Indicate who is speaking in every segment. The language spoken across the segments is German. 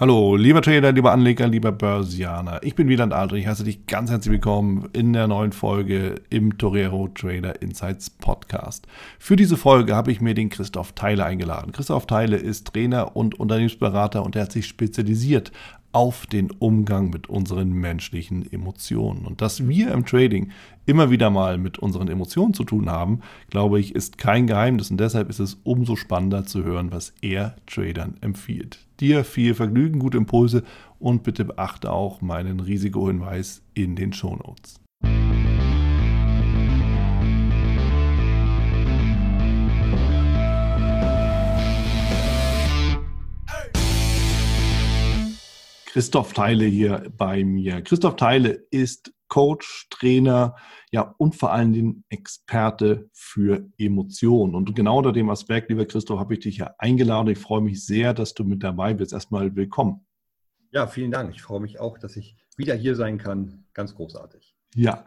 Speaker 1: Hallo, lieber Trader, lieber Anleger, lieber Börsianer. Ich bin Wieland Aldrich. Heiße dich ganz herzlich willkommen in der neuen Folge im Torero Trader Insights Podcast. Für diese Folge habe ich mir den Christoph Theile eingeladen. Christoph Theile ist Trainer und Unternehmensberater und er hat sich spezialisiert auf den Umgang mit unseren menschlichen Emotionen. Und dass wir im Trading immer wieder mal mit unseren Emotionen zu tun haben, glaube ich, ist kein Geheimnis. Und deshalb ist es umso spannender zu hören, was er Tradern empfiehlt. Dir viel Vergnügen, gute Impulse und bitte beachte auch meinen Risikohinweis in den Shownotes. Christoph Theile hier bei mir. Christoph Theile ist Coach, Trainer, ja und vor allen Dingen Experte für Emotionen. Und genau unter dem Aspekt, lieber Christoph, habe ich dich ja eingeladen. Ich freue mich sehr, dass du mit dabei bist. Erstmal willkommen.
Speaker 2: Ja, vielen Dank. Ich freue mich auch, dass ich wieder hier sein kann. Ganz großartig.
Speaker 1: Ja,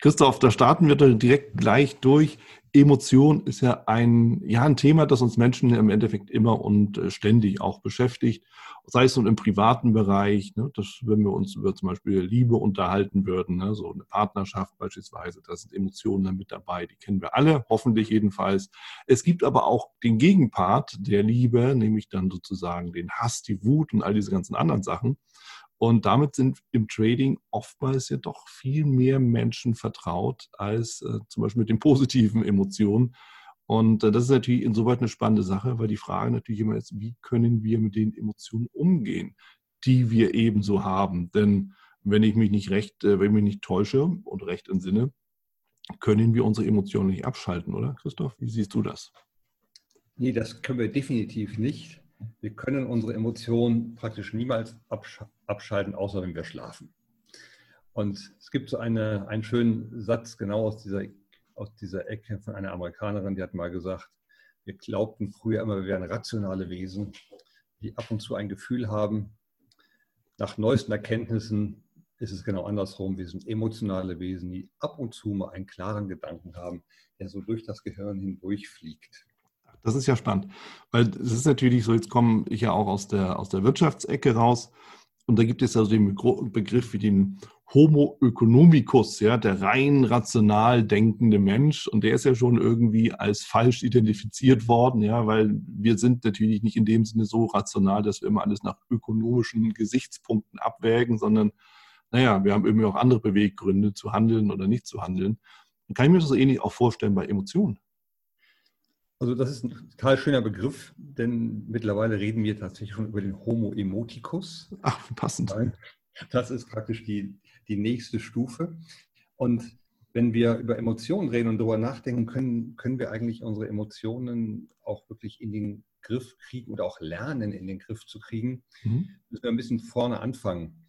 Speaker 1: Christoph, da starten wir direkt gleich durch. Emotion ist ja ein, ja, ein Thema, das uns Menschen im Endeffekt immer und äh, ständig auch beschäftigt. Sei es nun im privaten Bereich, ne, dass, wenn wir uns über zum Beispiel Liebe unterhalten würden, ne, so eine Partnerschaft beispielsweise, da sind Emotionen dann mit dabei, die kennen wir alle, hoffentlich jedenfalls. Es gibt aber auch den Gegenpart der Liebe, nämlich dann sozusagen den Hass, die Wut und all diese ganzen anderen Sachen. Und damit sind im Trading oftmals ja doch viel mehr Menschen vertraut als äh, zum Beispiel mit den positiven Emotionen. Und äh, das ist natürlich insoweit eine spannende Sache, weil die Frage natürlich immer ist, wie können wir mit den Emotionen umgehen, die wir ebenso haben? Denn wenn ich mich nicht recht, äh, wenn ich mich nicht täusche und recht entsinne, können wir unsere Emotionen nicht abschalten, oder Christoph? Wie siehst du das?
Speaker 2: Nee, das können wir definitiv nicht. Wir können unsere Emotionen praktisch niemals abschalten, außer wenn wir schlafen. Und es gibt so eine, einen schönen Satz genau aus dieser, aus dieser Ecke von einer Amerikanerin, die hat mal gesagt, wir glaubten früher immer, wir wären rationale Wesen, die ab und zu ein Gefühl haben. Nach neuesten Erkenntnissen ist es genau andersrum. Wir sind emotionale Wesen, die ab und zu mal einen klaren Gedanken haben, der so durch das Gehirn hindurchfliegt.
Speaker 1: Das ist ja spannend, weil es ist natürlich so, jetzt komme ich ja auch aus der, aus der Wirtschaftsecke raus und da gibt es ja so den Begriff wie den Homo economicus, ja, der rein rational denkende Mensch und der ist ja schon irgendwie als falsch identifiziert worden, ja, weil wir sind natürlich nicht in dem Sinne so rational, dass wir immer alles nach ökonomischen Gesichtspunkten abwägen, sondern naja, wir haben irgendwie auch andere Beweggründe zu handeln oder nicht zu handeln. Kann ich mir das so ähnlich auch vorstellen bei Emotionen?
Speaker 2: Also das ist ein total schöner Begriff, denn mittlerweile reden wir tatsächlich schon über den Homo emoticus.
Speaker 1: Ach, passend.
Speaker 2: Das ist praktisch die, die nächste Stufe. Und wenn wir über Emotionen reden und darüber nachdenken, können, können wir eigentlich unsere Emotionen auch wirklich in den Griff kriegen oder auch lernen, in den Griff zu kriegen, mhm. müssen wir ein bisschen vorne anfangen.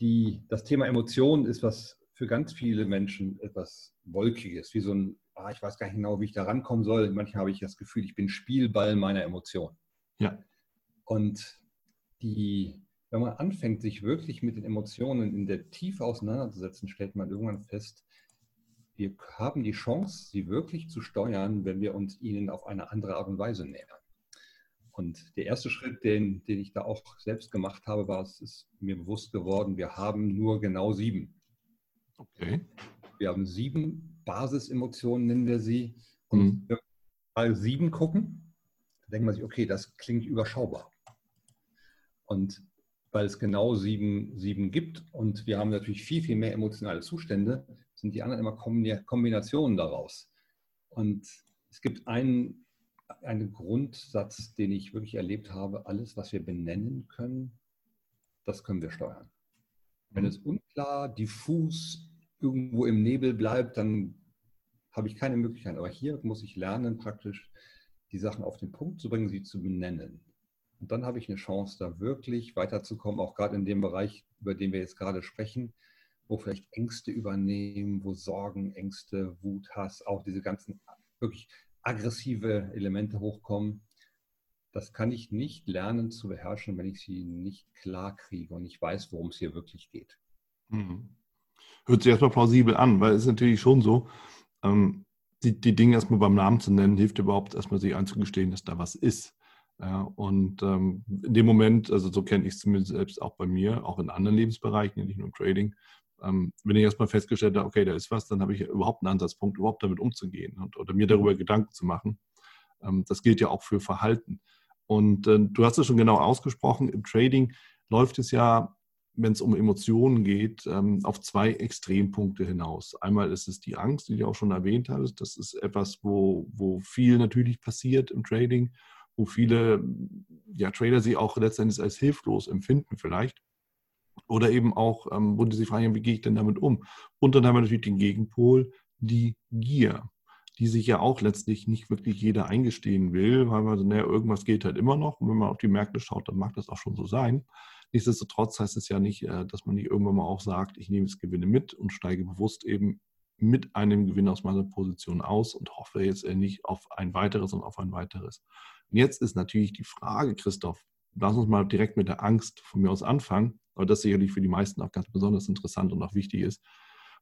Speaker 2: Die, das Thema Emotionen ist was für ganz viele Menschen etwas Wolkiges, wie so ein ah, ich weiß gar nicht genau, wie ich da rankommen soll. Manchmal habe ich das Gefühl, ich bin Spielball meiner Emotionen.
Speaker 1: Ja.
Speaker 2: Und die, wenn man anfängt, sich wirklich mit den Emotionen in der Tiefe auseinanderzusetzen, stellt man irgendwann fest, wir haben die Chance, sie wirklich zu steuern, wenn wir uns ihnen auf eine andere Art und Weise nähern. Und der erste Schritt, den, den ich da auch selbst gemacht habe, war, es ist mir bewusst geworden, wir haben nur genau sieben.
Speaker 1: Okay.
Speaker 2: Wir haben sieben Basisemotionen nennen wir sie. Und mhm. wenn wir mal sieben gucken, dann denkt man sich, okay, das klingt überschaubar. Und weil es genau sieben, sieben gibt und wir haben natürlich viel, viel mehr emotionale Zustände, sind die anderen immer Kombinationen daraus. Und es gibt einen, einen Grundsatz, den ich wirklich erlebt habe, alles, was wir benennen können, das können wir steuern. Wenn mhm. es unklar, diffus, irgendwo im Nebel bleibt, dann habe ich keine Möglichkeit. Aber hier muss ich lernen, praktisch die Sachen auf den Punkt zu bringen, sie zu benennen. Und dann habe ich eine Chance, da wirklich weiterzukommen, auch gerade in dem Bereich, über den wir jetzt gerade sprechen, wo vielleicht Ängste übernehmen, wo Sorgen, Ängste, Wut, Hass, auch diese ganzen wirklich aggressive Elemente hochkommen. Das kann ich nicht lernen zu beherrschen, wenn ich sie nicht klar kriege und nicht weiß, worum es hier wirklich geht.
Speaker 1: Mhm hört sich erstmal plausibel an, weil es ist natürlich schon so, ähm, die, die Dinge erstmal beim Namen zu nennen, hilft überhaupt erstmal sich einzugestehen, dass da was ist. Ja, und ähm, in dem Moment, also so kenne ich es zumindest selbst auch bei mir, auch in anderen Lebensbereichen, nicht nur im Trading, ähm, wenn ich erstmal festgestellt habe, okay, da ist was, dann habe ich überhaupt einen Ansatzpunkt, überhaupt damit umzugehen und, oder mir darüber Gedanken zu machen. Ähm, das gilt ja auch für Verhalten. Und äh, du hast es schon genau ausgesprochen, im Trading läuft es ja, wenn es um Emotionen geht, ähm, auf zwei Extrempunkte hinaus. Einmal ist es die Angst, die du auch schon erwähnt hast. Das ist etwas, wo, wo viel natürlich passiert im Trading wo viele ja, Trader sich auch letztendlich als hilflos empfinden vielleicht. Oder eben auch, ähm, wo die sich fragen, wie gehe ich denn damit um? Und dann haben wir natürlich den Gegenpol, die Gier, die sich ja auch letztlich nicht wirklich jeder eingestehen will, weil man so, naja, irgendwas geht halt immer noch. Und wenn man auf die Märkte schaut, dann mag das auch schon so sein. Nichtsdestotrotz heißt es ja nicht, äh, dass man nicht irgendwann mal auch sagt, ich nehme jetzt Gewinne mit und steige bewusst eben mit einem Gewinn aus meiner Position aus und hoffe jetzt nicht auf ein weiteres und auf ein weiteres. Und jetzt ist natürlich die Frage, Christoph, lass uns mal direkt mit der Angst von mir aus anfangen, weil das sicherlich für die meisten auch ganz besonders interessant und auch wichtig ist.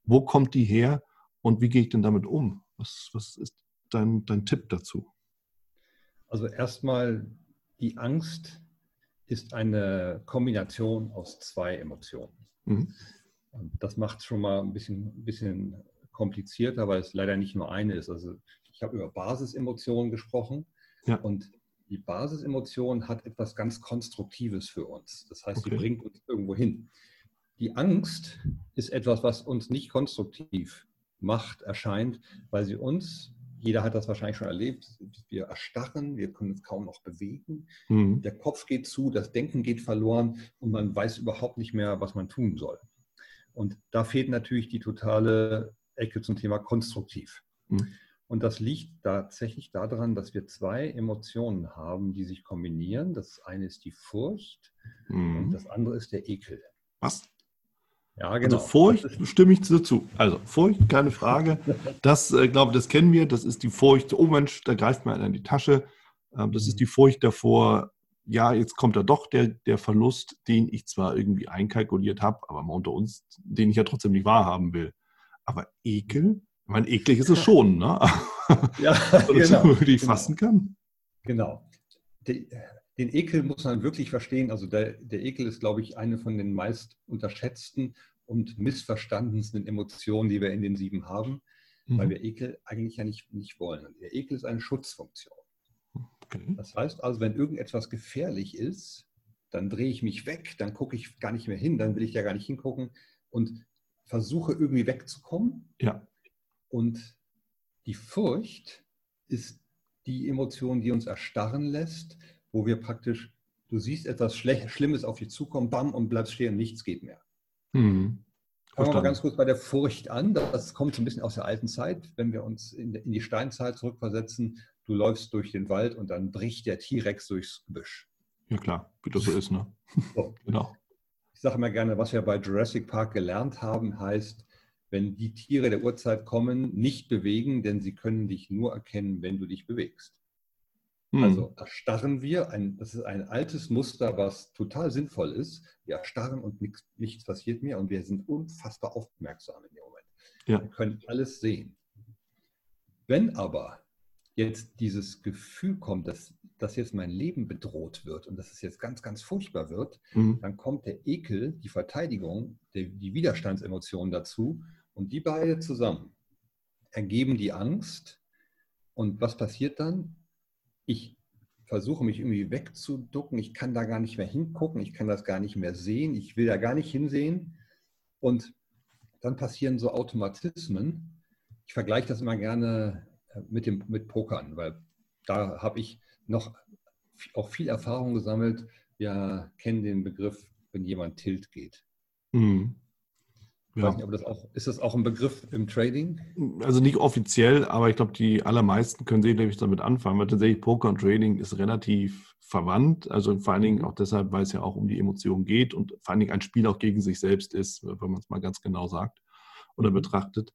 Speaker 1: Wo kommt die her und wie gehe ich denn damit um? Was, was ist dein, dein Tipp dazu?
Speaker 2: Also erstmal, die Angst ist eine Kombination aus zwei Emotionen. Mhm. Und das macht es schon mal ein bisschen, bisschen komplizierter, weil es leider nicht nur eine ist. Also ich habe über Basisemotionen gesprochen ja. und die Basisemotion hat etwas ganz Konstruktives für uns. Das heißt, okay. sie bringt uns irgendwo hin. Die Angst ist etwas, was uns nicht konstruktiv macht, erscheint, weil sie uns, jeder hat das wahrscheinlich schon erlebt, wir erstarren, wir können uns kaum noch bewegen, mhm. der Kopf geht zu, das Denken geht verloren und man weiß überhaupt nicht mehr, was man tun soll. Und da fehlt natürlich die totale Ecke zum Thema konstruktiv. Mhm. Und das liegt tatsächlich daran, dass wir zwei Emotionen haben, die sich kombinieren. Das eine ist die Furcht mhm. und das andere ist der Ekel.
Speaker 1: Was? Ja, genau. Also Furcht stimme ich dazu. Also Furcht, keine Frage. Das, äh, glaube das kennen wir. Das ist die Furcht, oh Mensch, da greift man in die Tasche. Ähm, das ist mhm. die Furcht davor, ja, jetzt kommt da doch der, der Verlust, den ich zwar irgendwie einkalkuliert habe, aber mal unter uns, den ich ja trotzdem nicht wahrhaben will. Aber Ekel, ich meine, eklig ist es schon, ne?
Speaker 2: ja,
Speaker 1: genau. die ich fassen kann.
Speaker 2: Genau. Den, den Ekel muss man wirklich verstehen. Also der, der Ekel ist, glaube ich, eine von den meist unterschätzten und missverstandensten Emotionen, die wir in den sieben haben, mhm. weil wir Ekel eigentlich ja nicht, nicht wollen. Der Ekel ist eine Schutzfunktion. Okay. Das heißt also, wenn irgendetwas gefährlich ist, dann drehe ich mich weg, dann gucke ich gar nicht mehr hin, dann will ich ja gar nicht hingucken und versuche irgendwie wegzukommen.
Speaker 1: Ja.
Speaker 2: Und die Furcht ist die Emotion, die uns erstarren lässt, wo wir praktisch, du siehst etwas Schlimmes auf dich zukommen, bam, und bleibst stehen, nichts geht mehr. Mhm. Fangen wir mal ganz kurz bei der Furcht an. Das kommt so ein bisschen aus der alten Zeit. Wenn wir uns in die Steinzeit zurückversetzen, du läufst durch den Wald und dann bricht der T-Rex durchs Gebüsch.
Speaker 1: Ja klar, wie das so ist, ne?
Speaker 2: So. genau. Ich sage immer gerne, was wir bei Jurassic Park gelernt haben, heißt, wenn die Tiere der Urzeit kommen, nicht bewegen, denn sie können dich nur erkennen, wenn du dich bewegst. Hm. Also erstarren wir, ein, das ist ein altes Muster, was total sinnvoll ist. Wir erstarren und nichts, nichts passiert mehr und wir sind unfassbar aufmerksam in dem Moment. Ja. Wir können alles sehen. Wenn aber jetzt dieses Gefühl kommt, dass, dass jetzt mein Leben bedroht wird und dass es jetzt ganz, ganz furchtbar wird, mhm. dann kommt der Ekel, die Verteidigung, die, die Widerstandsemotion dazu und die beide zusammen ergeben die Angst. Und was passiert dann? Ich versuche mich irgendwie wegzuducken, ich kann da gar nicht mehr hingucken, ich kann das gar nicht mehr sehen, ich will da gar nicht hinsehen. Und dann passieren so Automatismen. Ich vergleiche das immer gerne mit, dem, mit Pokern, weil da habe ich noch auch viel Erfahrung gesammelt. Wir kennen den Begriff, wenn jemand Tilt geht. Mhm. Ja. nicht, das auch, ist das auch ein Begriff im Trading?
Speaker 1: Also nicht offiziell, aber ich glaube, die allermeisten können sicherlich damit anfangen, weil tatsächlich Poker und Trading ist relativ verwandt. Also vor allen Dingen auch deshalb, weil es ja auch um die Emotionen geht und vor allen Dingen ein Spiel auch gegen sich selbst ist, wenn man es mal ganz genau sagt oder mhm. betrachtet.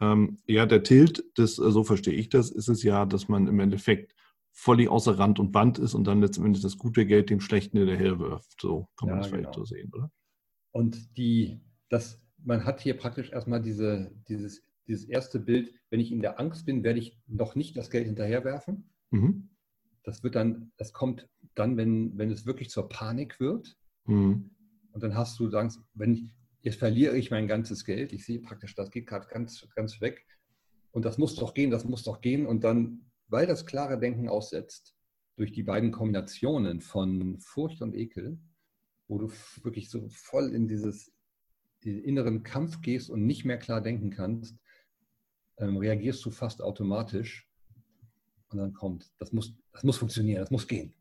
Speaker 1: Ähm, ja, der Tilt, das, äh, so verstehe ich das, ist es ja, dass man im Endeffekt völlig außer Rand und Band ist und dann letztendlich das gute Geld dem Schlechten hinterher wirft. So kann man ja, das vielleicht genau. so sehen, oder?
Speaker 2: Und die, das, man hat hier praktisch erstmal diese, dieses, dieses erste Bild, wenn ich in der Angst bin, werde ich noch nicht das Geld hinterherwerfen. Mhm. Das wird dann, das kommt dann, wenn, wenn es wirklich zur Panik wird, mhm. und dann hast du, sagst, wenn ich, jetzt verliere ich mein ganzes Geld, ich sehe praktisch, das geht gerade ganz, ganz weg, und das muss doch gehen, das muss doch gehen, und dann, weil das klare Denken aussetzt, durch die beiden Kombinationen von Furcht und Ekel, wo du wirklich so voll in dieses inneren Kampf gehst und nicht mehr klar denken kannst, ähm, reagierst du fast automatisch und dann kommt, das muss, das muss funktionieren, das muss gehen.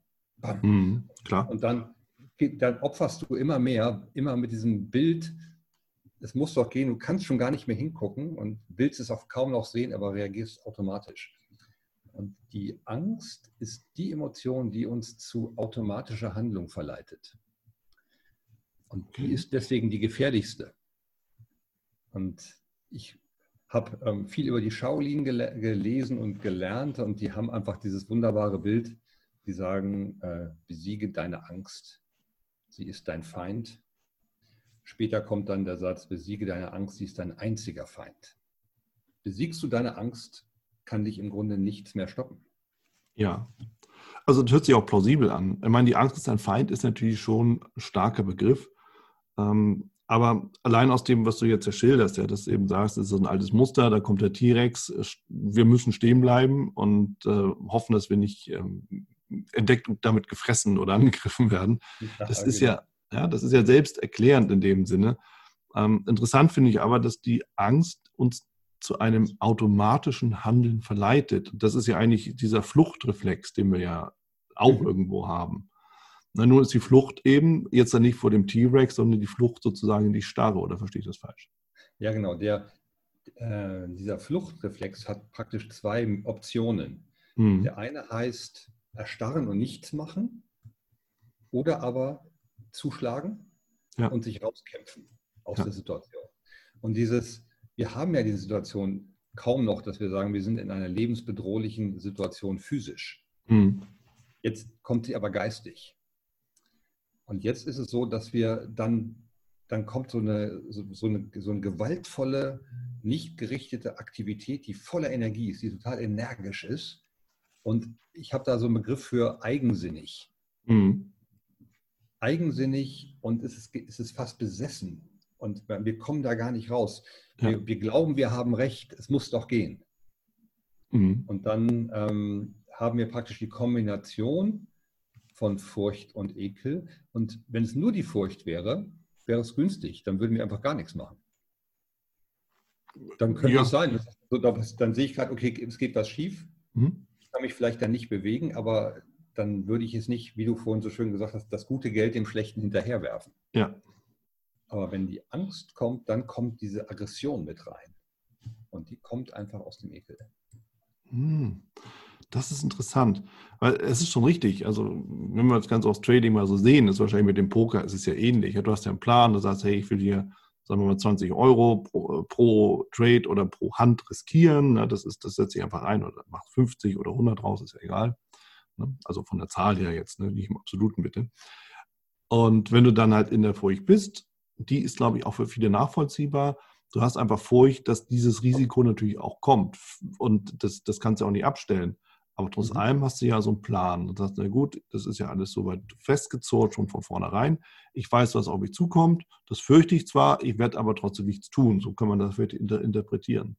Speaker 2: Mhm, klar. Und dann, dann opferst du immer mehr, immer mit diesem Bild, es muss doch gehen, du kannst schon gar nicht mehr hingucken und willst es auch kaum noch sehen, aber reagierst automatisch. Und die Angst ist die Emotion, die uns zu automatischer Handlung verleitet. Und die ist deswegen die gefährlichste. Und ich habe ähm, viel über die Shaolin gel gelesen und gelernt und die haben einfach dieses wunderbare Bild, die sagen, äh, besiege deine Angst, sie ist dein Feind. Später kommt dann der Satz, besiege deine Angst, sie ist dein einziger Feind. Besiegst du deine Angst, kann dich im Grunde nichts mehr stoppen.
Speaker 1: Ja, also das hört sich auch plausibel an. Ich meine, die Angst ist ein Feind, ist natürlich schon ein starker Begriff. Ähm, aber allein aus dem, was du jetzt schilderst, ja, dass du eben sagst, es ist ein altes Muster, da kommt der T-Rex, wir müssen stehen bleiben und äh, hoffen, dass wir nicht ähm, entdeckt und damit gefressen oder angegriffen werden. Das ist ja, ja, das ist ja selbsterklärend in dem Sinne. Ähm, interessant finde ich aber, dass die Angst uns zu einem automatischen Handeln verleitet. Das ist ja eigentlich dieser Fluchtreflex, den wir ja auch mhm. irgendwo haben. Na, nun ist die Flucht eben jetzt dann nicht vor dem T-Rex, sondern die Flucht sozusagen in die Starre, oder verstehe ich das falsch?
Speaker 2: Ja, genau. Der, äh, dieser Fluchtreflex hat praktisch zwei Optionen. Hm. Der eine heißt erstarren und nichts machen oder aber zuschlagen ja. und sich rauskämpfen aus ja. der Situation. Und dieses, wir haben ja diese Situation kaum noch, dass wir sagen, wir sind in einer lebensbedrohlichen Situation physisch. Hm. Jetzt kommt sie aber geistig. Und jetzt ist es so, dass wir dann, dann kommt so eine, so, so eine, so eine gewaltvolle, nicht gerichtete Aktivität, die voller Energie ist, die total energisch ist. Und ich habe da so einen Begriff für eigensinnig. Mhm. Eigensinnig und es ist, es ist fast besessen. Und wir kommen da gar nicht raus. Ja. Wir, wir, glauben, wir haben recht, es muss doch gehen. Mhm. Und dann ähm, haben wir praktisch die Kombination von Furcht und Ekel. Und wenn es nur die Furcht wäre, wäre es günstig. Dann würden wir einfach gar nichts machen. Dann könnte ja. es sein, dann sehe ich gerade, okay, es geht was schief. Mhm. Ich kann mich vielleicht dann nicht bewegen, aber dann würde ich es nicht, wie du vorhin so schön gesagt hast, das gute Geld dem Schlechten hinterherwerfen. Ja. Aber wenn die Angst kommt, dann kommt diese Aggression mit rein. Und die kommt einfach aus dem Ekel.
Speaker 1: Hm. Das ist interessant, weil es ist schon richtig. Also, wenn wir das Ganze aus Trading mal so sehen, ist wahrscheinlich mit dem Poker, es ist ja ähnlich. Du hast ja einen Plan, du sagst, hey, ich will hier, sagen wir mal, 20 Euro pro, pro Trade oder pro Hand riskieren. Das, ist, das setze ich einfach ein oder mach 50 oder 100 raus, ist ja egal. Ne? Also von der Zahl her jetzt, ne? nicht im Absoluten bitte. Und wenn du dann halt in der Furcht bist, die ist, glaube ich, auch für viele nachvollziehbar. Du hast einfach Furcht, dass dieses Risiko natürlich auch kommt. Und das, das kannst du auch nicht abstellen. Aber trotz mhm. allem hast du ja so einen Plan und sagst, na gut, das ist ja alles soweit festgezurrt schon von vornherein. Ich weiß, was auf mich zukommt. Das fürchte ich zwar, ich werde aber trotzdem nichts tun. So kann man das inter interpretieren.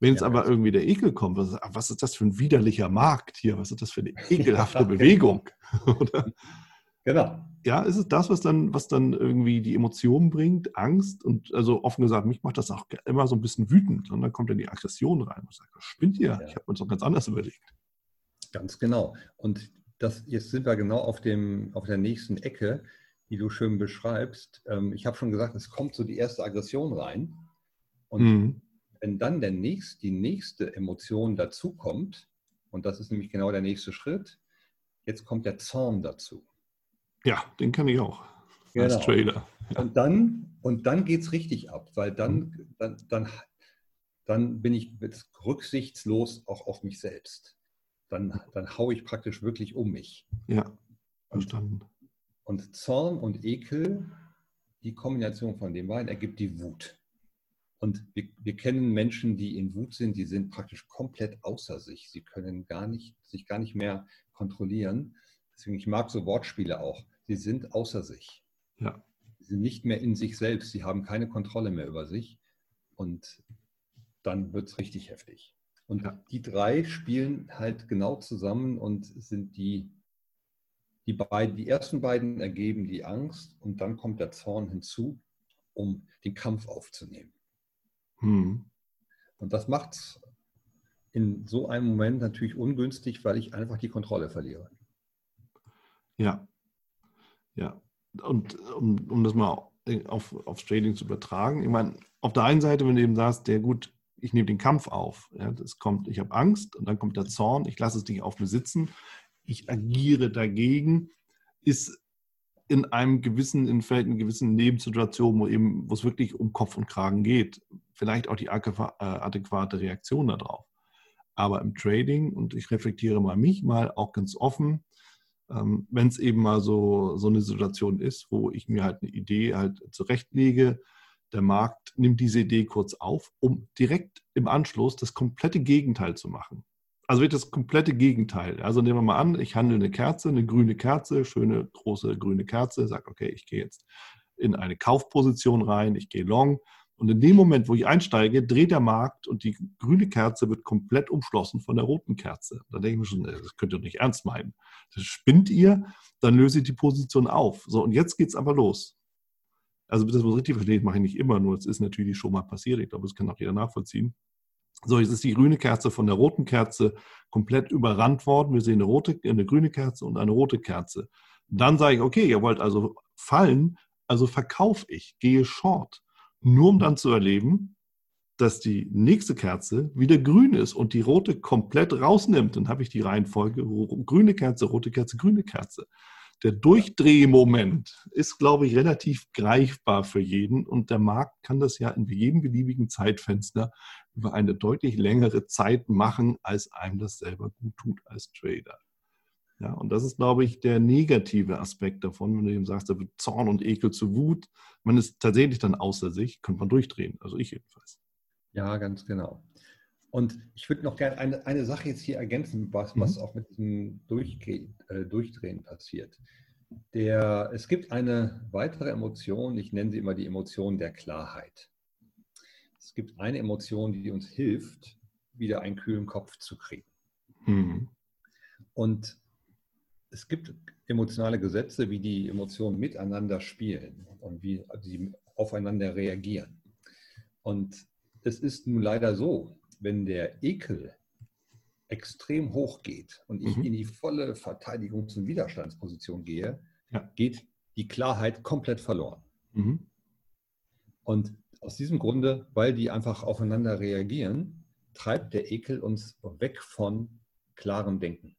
Speaker 1: Wenn jetzt ja, aber irgendwie der Ekel kommt, was, was, ist das für ein widerlicher Markt hier? Was ist das für eine ekelhafte ja, Bewegung? Oder? Genau. Ja, ist es das, was dann, was dann irgendwie die Emotionen bringt, Angst und also offen gesagt, mich macht das auch immer so ein bisschen wütend und dann kommt dann die Aggression rein. Ich sage, spinnt ihr? Ja. Ich habe mir das doch ganz anders überlegt.
Speaker 2: Ganz genau. Und das, jetzt sind wir genau auf, dem, auf der nächsten Ecke, die du schön beschreibst. Ähm, ich habe schon gesagt, es kommt so die erste Aggression rein. Und mhm. wenn dann der nächst, die nächste Emotion dazukommt, und das ist nämlich genau der nächste Schritt, jetzt kommt der Zorn dazu.
Speaker 1: Ja, den kann ich auch. Genau. Als Trader.
Speaker 2: Ja. Und dann, und dann geht es richtig ab, weil dann, mhm. dann, dann, dann bin ich rücksichtslos auch auf mich selbst dann, dann haue ich praktisch wirklich um mich.
Speaker 1: Ja, verstanden.
Speaker 2: Und, und Zorn und Ekel, die Kombination von den beiden ergibt die Wut. Und wir, wir, kennen Menschen, die in Wut sind, die sind praktisch komplett außer sich. Sie können gar nicht, sich gar nicht mehr kontrollieren. Deswegen, ich mag so Wortspiele auch. Sie sind außer sich.
Speaker 1: Ja.
Speaker 2: Sie sind nicht mehr in sich selbst. Sie haben keine Kontrolle mehr über sich. Und dann wird es richtig heftig. Und ja. die drei spielen halt genau zusammen und sind die, die beiden, die ersten beiden ergeben die Angst und dann kommt der Zorn hinzu, um den Kampf aufzunehmen. Hm. Und das macht es in so einem Moment natürlich ungünstig, weil ich einfach die Kontrolle verliere.
Speaker 1: Ja. Ja. Und um, um das mal auf, aufs Trading zu übertragen, ich meine, auf der einen Seite, wenn du eben sagst, der gut, ich nehme den Kampf auf. Ja, das kommt, ich habe Angst und dann kommt der Zorn, ich lasse es nicht auf mir sitzen, ich agiere dagegen, ist in einem gewissen, in in gewissen Lebenssituationen, wo eben, wo es wirklich um Kopf und Kragen geht, vielleicht auch die äh, adäquate Reaktion darauf. Aber im Trading, und ich reflektiere mal mich mal auch ganz offen, ähm, wenn es eben mal so, so eine Situation ist, wo ich mir halt eine Idee halt zurechtlege, der Markt nimmt diese Idee kurz auf, um direkt im Anschluss das komplette Gegenteil zu machen. Also wird das komplette Gegenteil. Also nehmen wir mal an, ich handle eine Kerze, eine grüne Kerze, schöne große grüne Kerze, sage, okay, ich gehe jetzt in eine Kaufposition rein, ich gehe long. Und in dem Moment, wo ich einsteige, dreht der Markt und die grüne Kerze wird komplett umschlossen von der roten Kerze. Da denke ich mir schon, das könnt ihr doch nicht ernst meinen. Das spinnt ihr, dann löse ich die Position auf. So, und jetzt geht es aber los. Also, das man richtig versteht, mache ich nicht immer, nur es ist natürlich schon mal passiert. Ich glaube, das kann auch jeder nachvollziehen. So, jetzt ist die grüne Kerze von der roten Kerze komplett überrannt worden. Wir sehen eine, rote, eine grüne Kerze und eine rote Kerze. Dann sage ich, okay, ihr wollt also fallen, also verkaufe ich, gehe short. Nur um dann zu erleben, dass die nächste Kerze wieder grün ist und die rote komplett rausnimmt. Dann habe ich die Reihenfolge grüne Kerze, rote Kerze, grüne Kerze der Durchdrehmoment ist, glaube ich, relativ greifbar für jeden und der Markt kann das ja in jedem beliebigen Zeitfenster über eine deutlich längere Zeit machen, als einem das selber gut tut als Trader. Ja, und das ist, glaube ich, der negative Aspekt davon, wenn du eben sagst, da wird Zorn und Ekel zu Wut. Man ist tatsächlich dann außer sich, könnte man durchdrehen. Also ich jedenfalls.
Speaker 2: Ja, ganz genau. Und ich würde noch gerne eine, eine Sache jetzt hier ergänzen, was, mhm. was auch mit diesem Durchge äh, Durchdrehen passiert. Der, es gibt eine weitere Emotion, ich nenne sie immer die Emotion der Klarheit. Es gibt eine Emotion, die uns hilft, wieder einen kühlen Kopf zu kriegen. Mhm. Und es gibt emotionale Gesetze, wie die Emotionen miteinander spielen und wie sie aufeinander reagieren. Und es ist nun leider so, wenn der Ekel extrem hoch geht und ich mhm. in die volle Verteidigungs- und Widerstandsposition gehe, ja. geht die Klarheit komplett verloren. Mhm. Und aus diesem Grunde, weil die einfach aufeinander reagieren, treibt der Ekel uns weg von klarem Denken.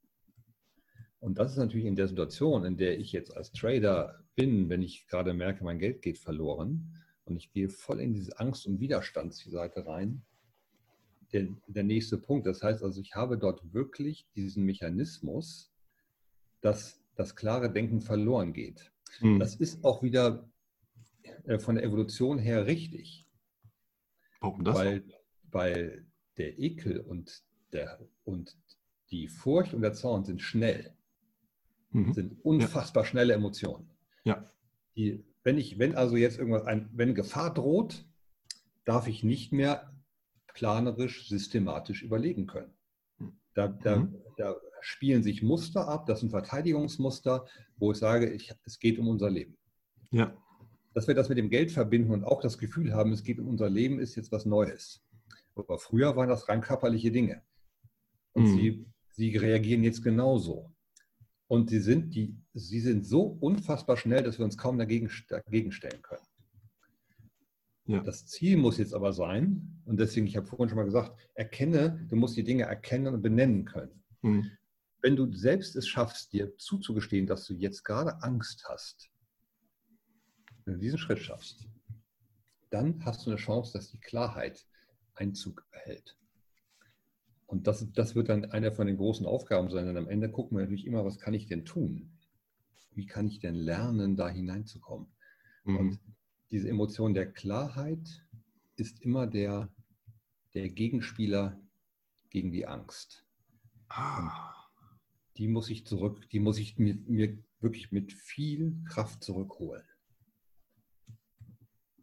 Speaker 2: Und das ist natürlich in der Situation, in der ich jetzt als Trader bin, wenn ich gerade merke, mein Geld geht verloren und ich gehe voll in diese Angst- und Widerstandsseite rein, der, der nächste Punkt. Das heißt also, ich habe dort wirklich diesen Mechanismus, dass das klare Denken verloren geht. Mhm. Das ist auch wieder äh, von der Evolution her richtig.
Speaker 1: Warum das?
Speaker 2: Weil, weil der Ekel und, der, und die Furcht und der Zorn sind schnell. Mhm. Sind unfassbar ja. schnelle Emotionen.
Speaker 1: Ja.
Speaker 2: Die, wenn ich, wenn also jetzt irgendwas, ein, wenn Gefahr droht, darf ich nicht mehr planerisch, systematisch überlegen können. Da, da, mhm. da spielen sich Muster ab, das sind Verteidigungsmuster, wo ich sage, ich, es geht um unser Leben.
Speaker 1: Ja.
Speaker 2: Dass wir das mit dem Geld verbinden und auch das Gefühl haben, es geht um unser Leben, ist jetzt was Neues. Aber früher waren das rein körperliche Dinge. Und mhm. sie, sie reagieren jetzt genauso. Und sie sind, die, sie sind so unfassbar schnell, dass wir uns kaum dagegen, dagegen stellen können. Ja. Das Ziel muss jetzt aber sein, und deswegen, ich habe vorhin schon mal gesagt, erkenne, du musst die Dinge erkennen und benennen können. Mhm. Wenn du selbst es schaffst, dir zuzugestehen, dass du jetzt gerade Angst hast, wenn du diesen Schritt schaffst, dann hast du eine Chance, dass die Klarheit Einzug erhält. Und das, das wird dann eine von den großen Aufgaben sein. Denn am Ende gucken wir natürlich immer, was kann ich denn tun? Wie kann ich denn lernen, da hineinzukommen? Mhm. Und diese Emotion der Klarheit ist immer der, der Gegenspieler gegen die Angst. Ah. die muss ich zurück, die muss ich mir, mir wirklich mit viel Kraft zurückholen.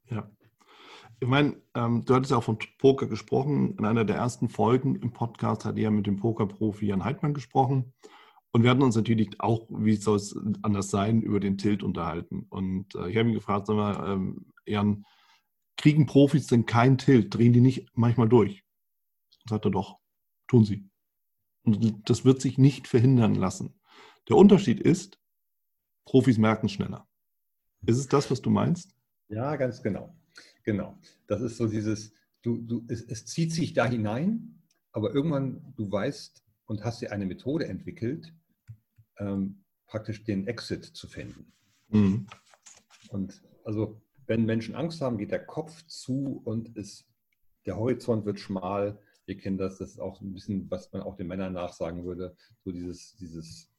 Speaker 1: Ja. Ich meine, ähm, du hattest ja auch von Poker gesprochen. In einer der ersten Folgen im Podcast hat er mit dem Pokerprofi Jan Heidmann gesprochen. Und wir hatten uns natürlich auch, wie soll es anders sein, über den Tilt unterhalten. Und äh, ich habe ihn gefragt, sag mal, ähm, Jan, kriegen Profis denn keinen Tilt? Drehen die nicht manchmal durch? Sagt er doch, tun sie. Und das wird sich nicht verhindern lassen. Der Unterschied ist, Profis merken schneller. Ist es das, was du meinst?
Speaker 2: Ja, ganz genau. Genau. Das ist so dieses, du, du, es, es zieht sich da hinein, aber irgendwann, du weißt und hast dir eine Methode entwickelt, ähm, praktisch den Exit zu finden. Mhm. Und also, wenn Menschen Angst haben, geht der Kopf zu und es, der Horizont wird schmal. Wir kennen das, das ist auch ein bisschen, was man auch den Männern nachsagen würde, so dieses, dieses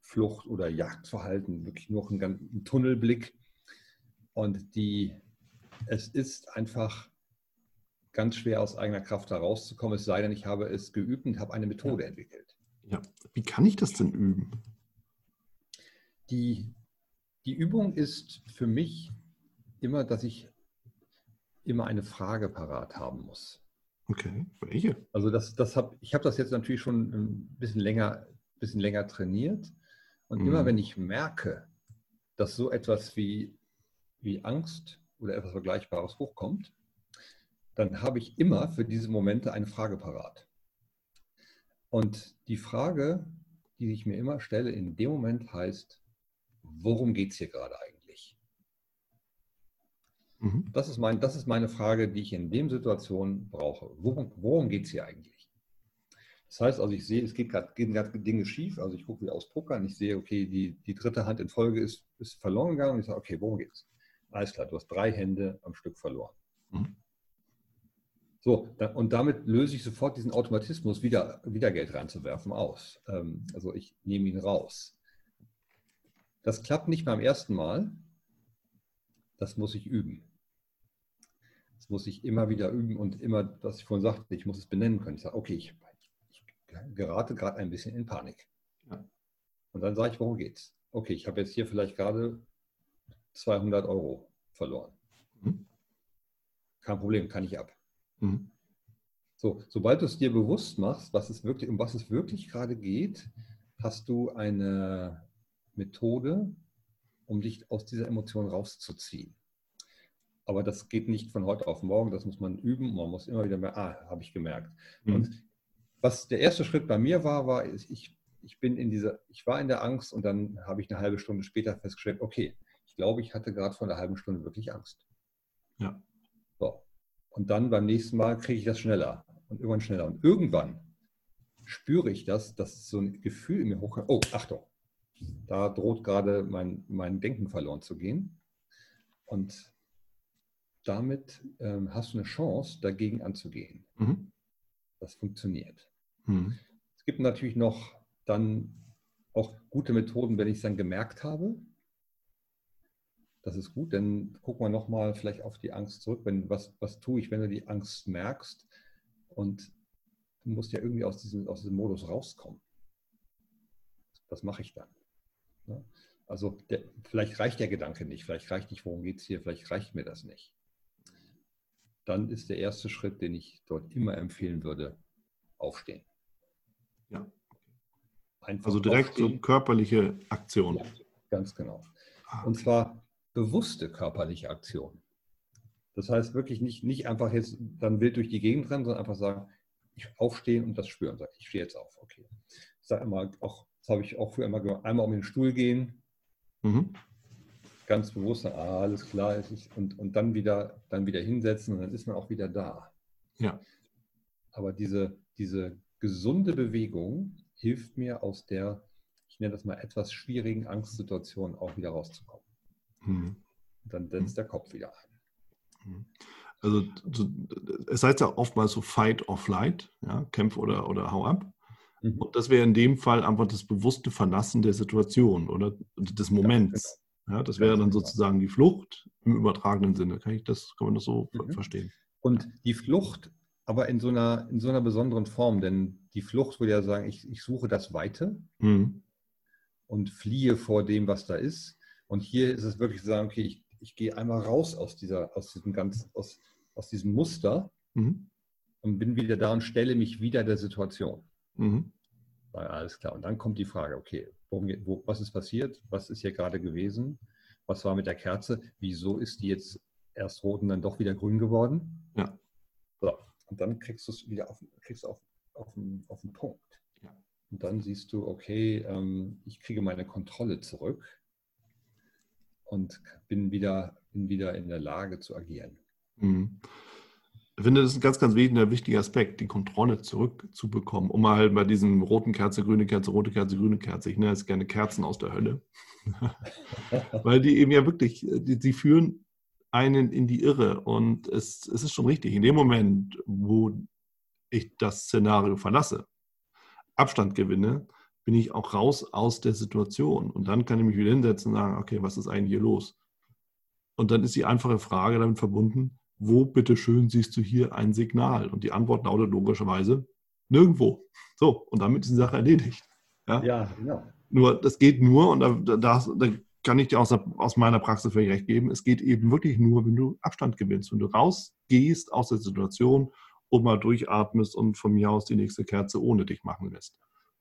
Speaker 2: Flucht- oder Jagdverhalten, wirklich nur ein, ein Tunnelblick. Und die, es ist einfach ganz schwer aus eigener Kraft herauszukommen, es sei denn, ich habe es geübt und habe eine Methode ja. entwickelt.
Speaker 1: Ja, wie kann ich das denn üben?
Speaker 2: Die, die Übung ist für mich immer, dass ich immer eine Frage parat haben muss.
Speaker 1: Okay, welche?
Speaker 2: Also das, das hab, ich habe das jetzt natürlich schon ein bisschen länger, bisschen länger trainiert. Und mhm. immer wenn ich merke, dass so etwas wie, wie Angst oder etwas Vergleichbares hochkommt, dann habe ich immer für diese Momente eine Frage parat. Und die Frage, die ich mir immer stelle in dem Moment heißt, worum geht es hier gerade eigentlich? Mhm. Das, ist mein, das ist meine Frage, die ich in dem Situation brauche. Worum, worum geht es hier eigentlich? Das heißt also, ich sehe, es geht gerade Dinge schief. Also ich gucke wieder aus und ich sehe, okay, die, die dritte Hand in Folge ist, ist verloren gegangen. Und ich sage, okay, worum geht es? Alles klar, du hast drei Hände am Stück verloren. Mhm. So, und damit löse ich sofort diesen Automatismus, wieder, wieder Geld reinzuwerfen, aus. Ähm, also ich nehme ihn raus. Das klappt nicht beim ersten Mal. Das muss ich üben. Das muss ich immer wieder üben und immer, was ich vorhin sagte, ich muss es benennen können. Ich sage, okay, ich, ich gerate gerade ein bisschen in Panik. Ja. Und dann sage ich, worum geht's? Okay, ich habe jetzt hier vielleicht gerade 200 Euro verloren. Mhm. Kein Problem, kann ich ab. Mhm. So, sobald du es dir bewusst machst, was es wirklich, um was es wirklich gerade geht, hast du eine Methode, um dich aus dieser Emotion rauszuziehen. Aber das geht nicht von heute auf morgen, das muss man üben. Man muss immer wieder mehr, ah, habe ich gemerkt. Mhm. Und was der erste Schritt bei mir war, war, ich, ich bin in dieser, ich war in der Angst und dann habe ich eine halbe Stunde später festgestellt, okay, ich glaube, ich hatte gerade vor einer halben Stunde wirklich Angst.
Speaker 1: Ja.
Speaker 2: So. Und dann beim nächsten Mal kriege ich das schneller und irgendwann schneller. Und irgendwann spüre ich das, dass so ein Gefühl in mir hochkommt. Oh, Achtung, da droht gerade mein, mein Denken verloren zu gehen. Und damit ähm, hast du eine Chance, dagegen anzugehen. Mhm. Das funktioniert. Mhm. Es gibt natürlich noch dann auch gute Methoden, wenn ich es dann gemerkt habe. Das ist gut, dann gucken wir nochmal vielleicht auf die Angst zurück. Wenn, was, was tue ich, wenn du die Angst merkst? Und du musst ja irgendwie aus diesem, aus diesem Modus rauskommen. Was mache ich dann? Ne? Also der, vielleicht reicht der Gedanke nicht, vielleicht reicht nicht, worum geht es hier, vielleicht reicht mir das nicht. Dann ist der erste Schritt, den ich dort immer empfehlen würde, aufstehen.
Speaker 1: Ja. Einfach also direkt aufstehen. so körperliche Aktion. Ja,
Speaker 2: ganz genau. Ah. Und zwar bewusste körperliche Aktion. Das heißt wirklich nicht, nicht einfach jetzt dann wild durch die Gegend rennen, sondern einfach sagen, ich aufstehen und das spüren. Ich stehe jetzt auf. Okay. Ich sage immer auch das habe ich auch früher immer gemacht. Einmal um den Stuhl gehen, mhm. ganz bewusst, ah, alles klar, ist, und, und dann, wieder, dann wieder hinsetzen und dann ist man auch wieder da.
Speaker 1: Ja.
Speaker 2: Aber diese, diese gesunde Bewegung hilft mir aus der, ich nenne das mal etwas schwierigen Angstsituation auch wieder rauszukommen. Mhm. Dann setzt mhm. der Kopf wieder ein.
Speaker 1: Mhm. Also es heißt ja oftmals so Fight or Flight, ja, Kämpf oder, oder hau ab. Mhm. Und das wäre in dem Fall einfach das bewusste Verlassen der Situation oder des Moments. Ja, das wäre dann sozusagen die Flucht im übertragenen Sinne. Kann, ich das, kann man das so mhm. verstehen?
Speaker 2: Und die Flucht aber in so einer, in so einer besonderen Form, denn die Flucht würde ja sagen, ich, ich suche das Weite mhm. und fliehe vor dem, was da ist. Und hier ist es wirklich zu sagen, okay, ich, ich gehe einmal raus aus dieser, aus diesem ganz, aus, aus diesem Muster mhm. und bin wieder da und stelle mich wieder der Situation. Mhm. Alles klar. Und dann kommt die Frage, okay, worum, wo, was ist passiert? Was ist hier gerade gewesen? Was war mit der Kerze? Wieso ist die jetzt erst rot und dann doch wieder grün geworden? Ja. So. Und dann kriegst du es wieder auf, kriegst auf, auf, den, auf den Punkt. Ja. Und dann siehst du, okay, ähm, ich kriege meine Kontrolle zurück und bin wieder, bin wieder in der Lage zu agieren. Mhm.
Speaker 1: Ich finde, das ist ein ganz, ganz wichtiger Aspekt, die Kontrolle zurückzubekommen, um mal bei diesem roten Kerze, grüne Kerze, rote Kerze, grüne Kerze, ich nenne es gerne Kerzen aus der Hölle, weil die eben ja wirklich, die, die, führen einen in die Irre. Und es, es ist schon richtig, in dem Moment, wo ich das Szenario verlasse, Abstand gewinne, bin ich auch raus aus der Situation. Und dann kann ich mich wieder hinsetzen und sagen, okay, was ist eigentlich hier los? Und dann ist die einfache Frage damit verbunden, wo bitteschön siehst du hier ein Signal? Und die Antwort lautet logischerweise nirgendwo. So, und damit ist die Sache erledigt. Ja, ja genau. Nur, das geht nur, und da, da, da kann ich dir aus, aus meiner Praxis völlig recht geben, es geht eben wirklich nur, wenn du Abstand gewinnst, wenn du rausgehst aus der Situation und mal durchatmest und von mir aus die nächste Kerze ohne dich machen lässt.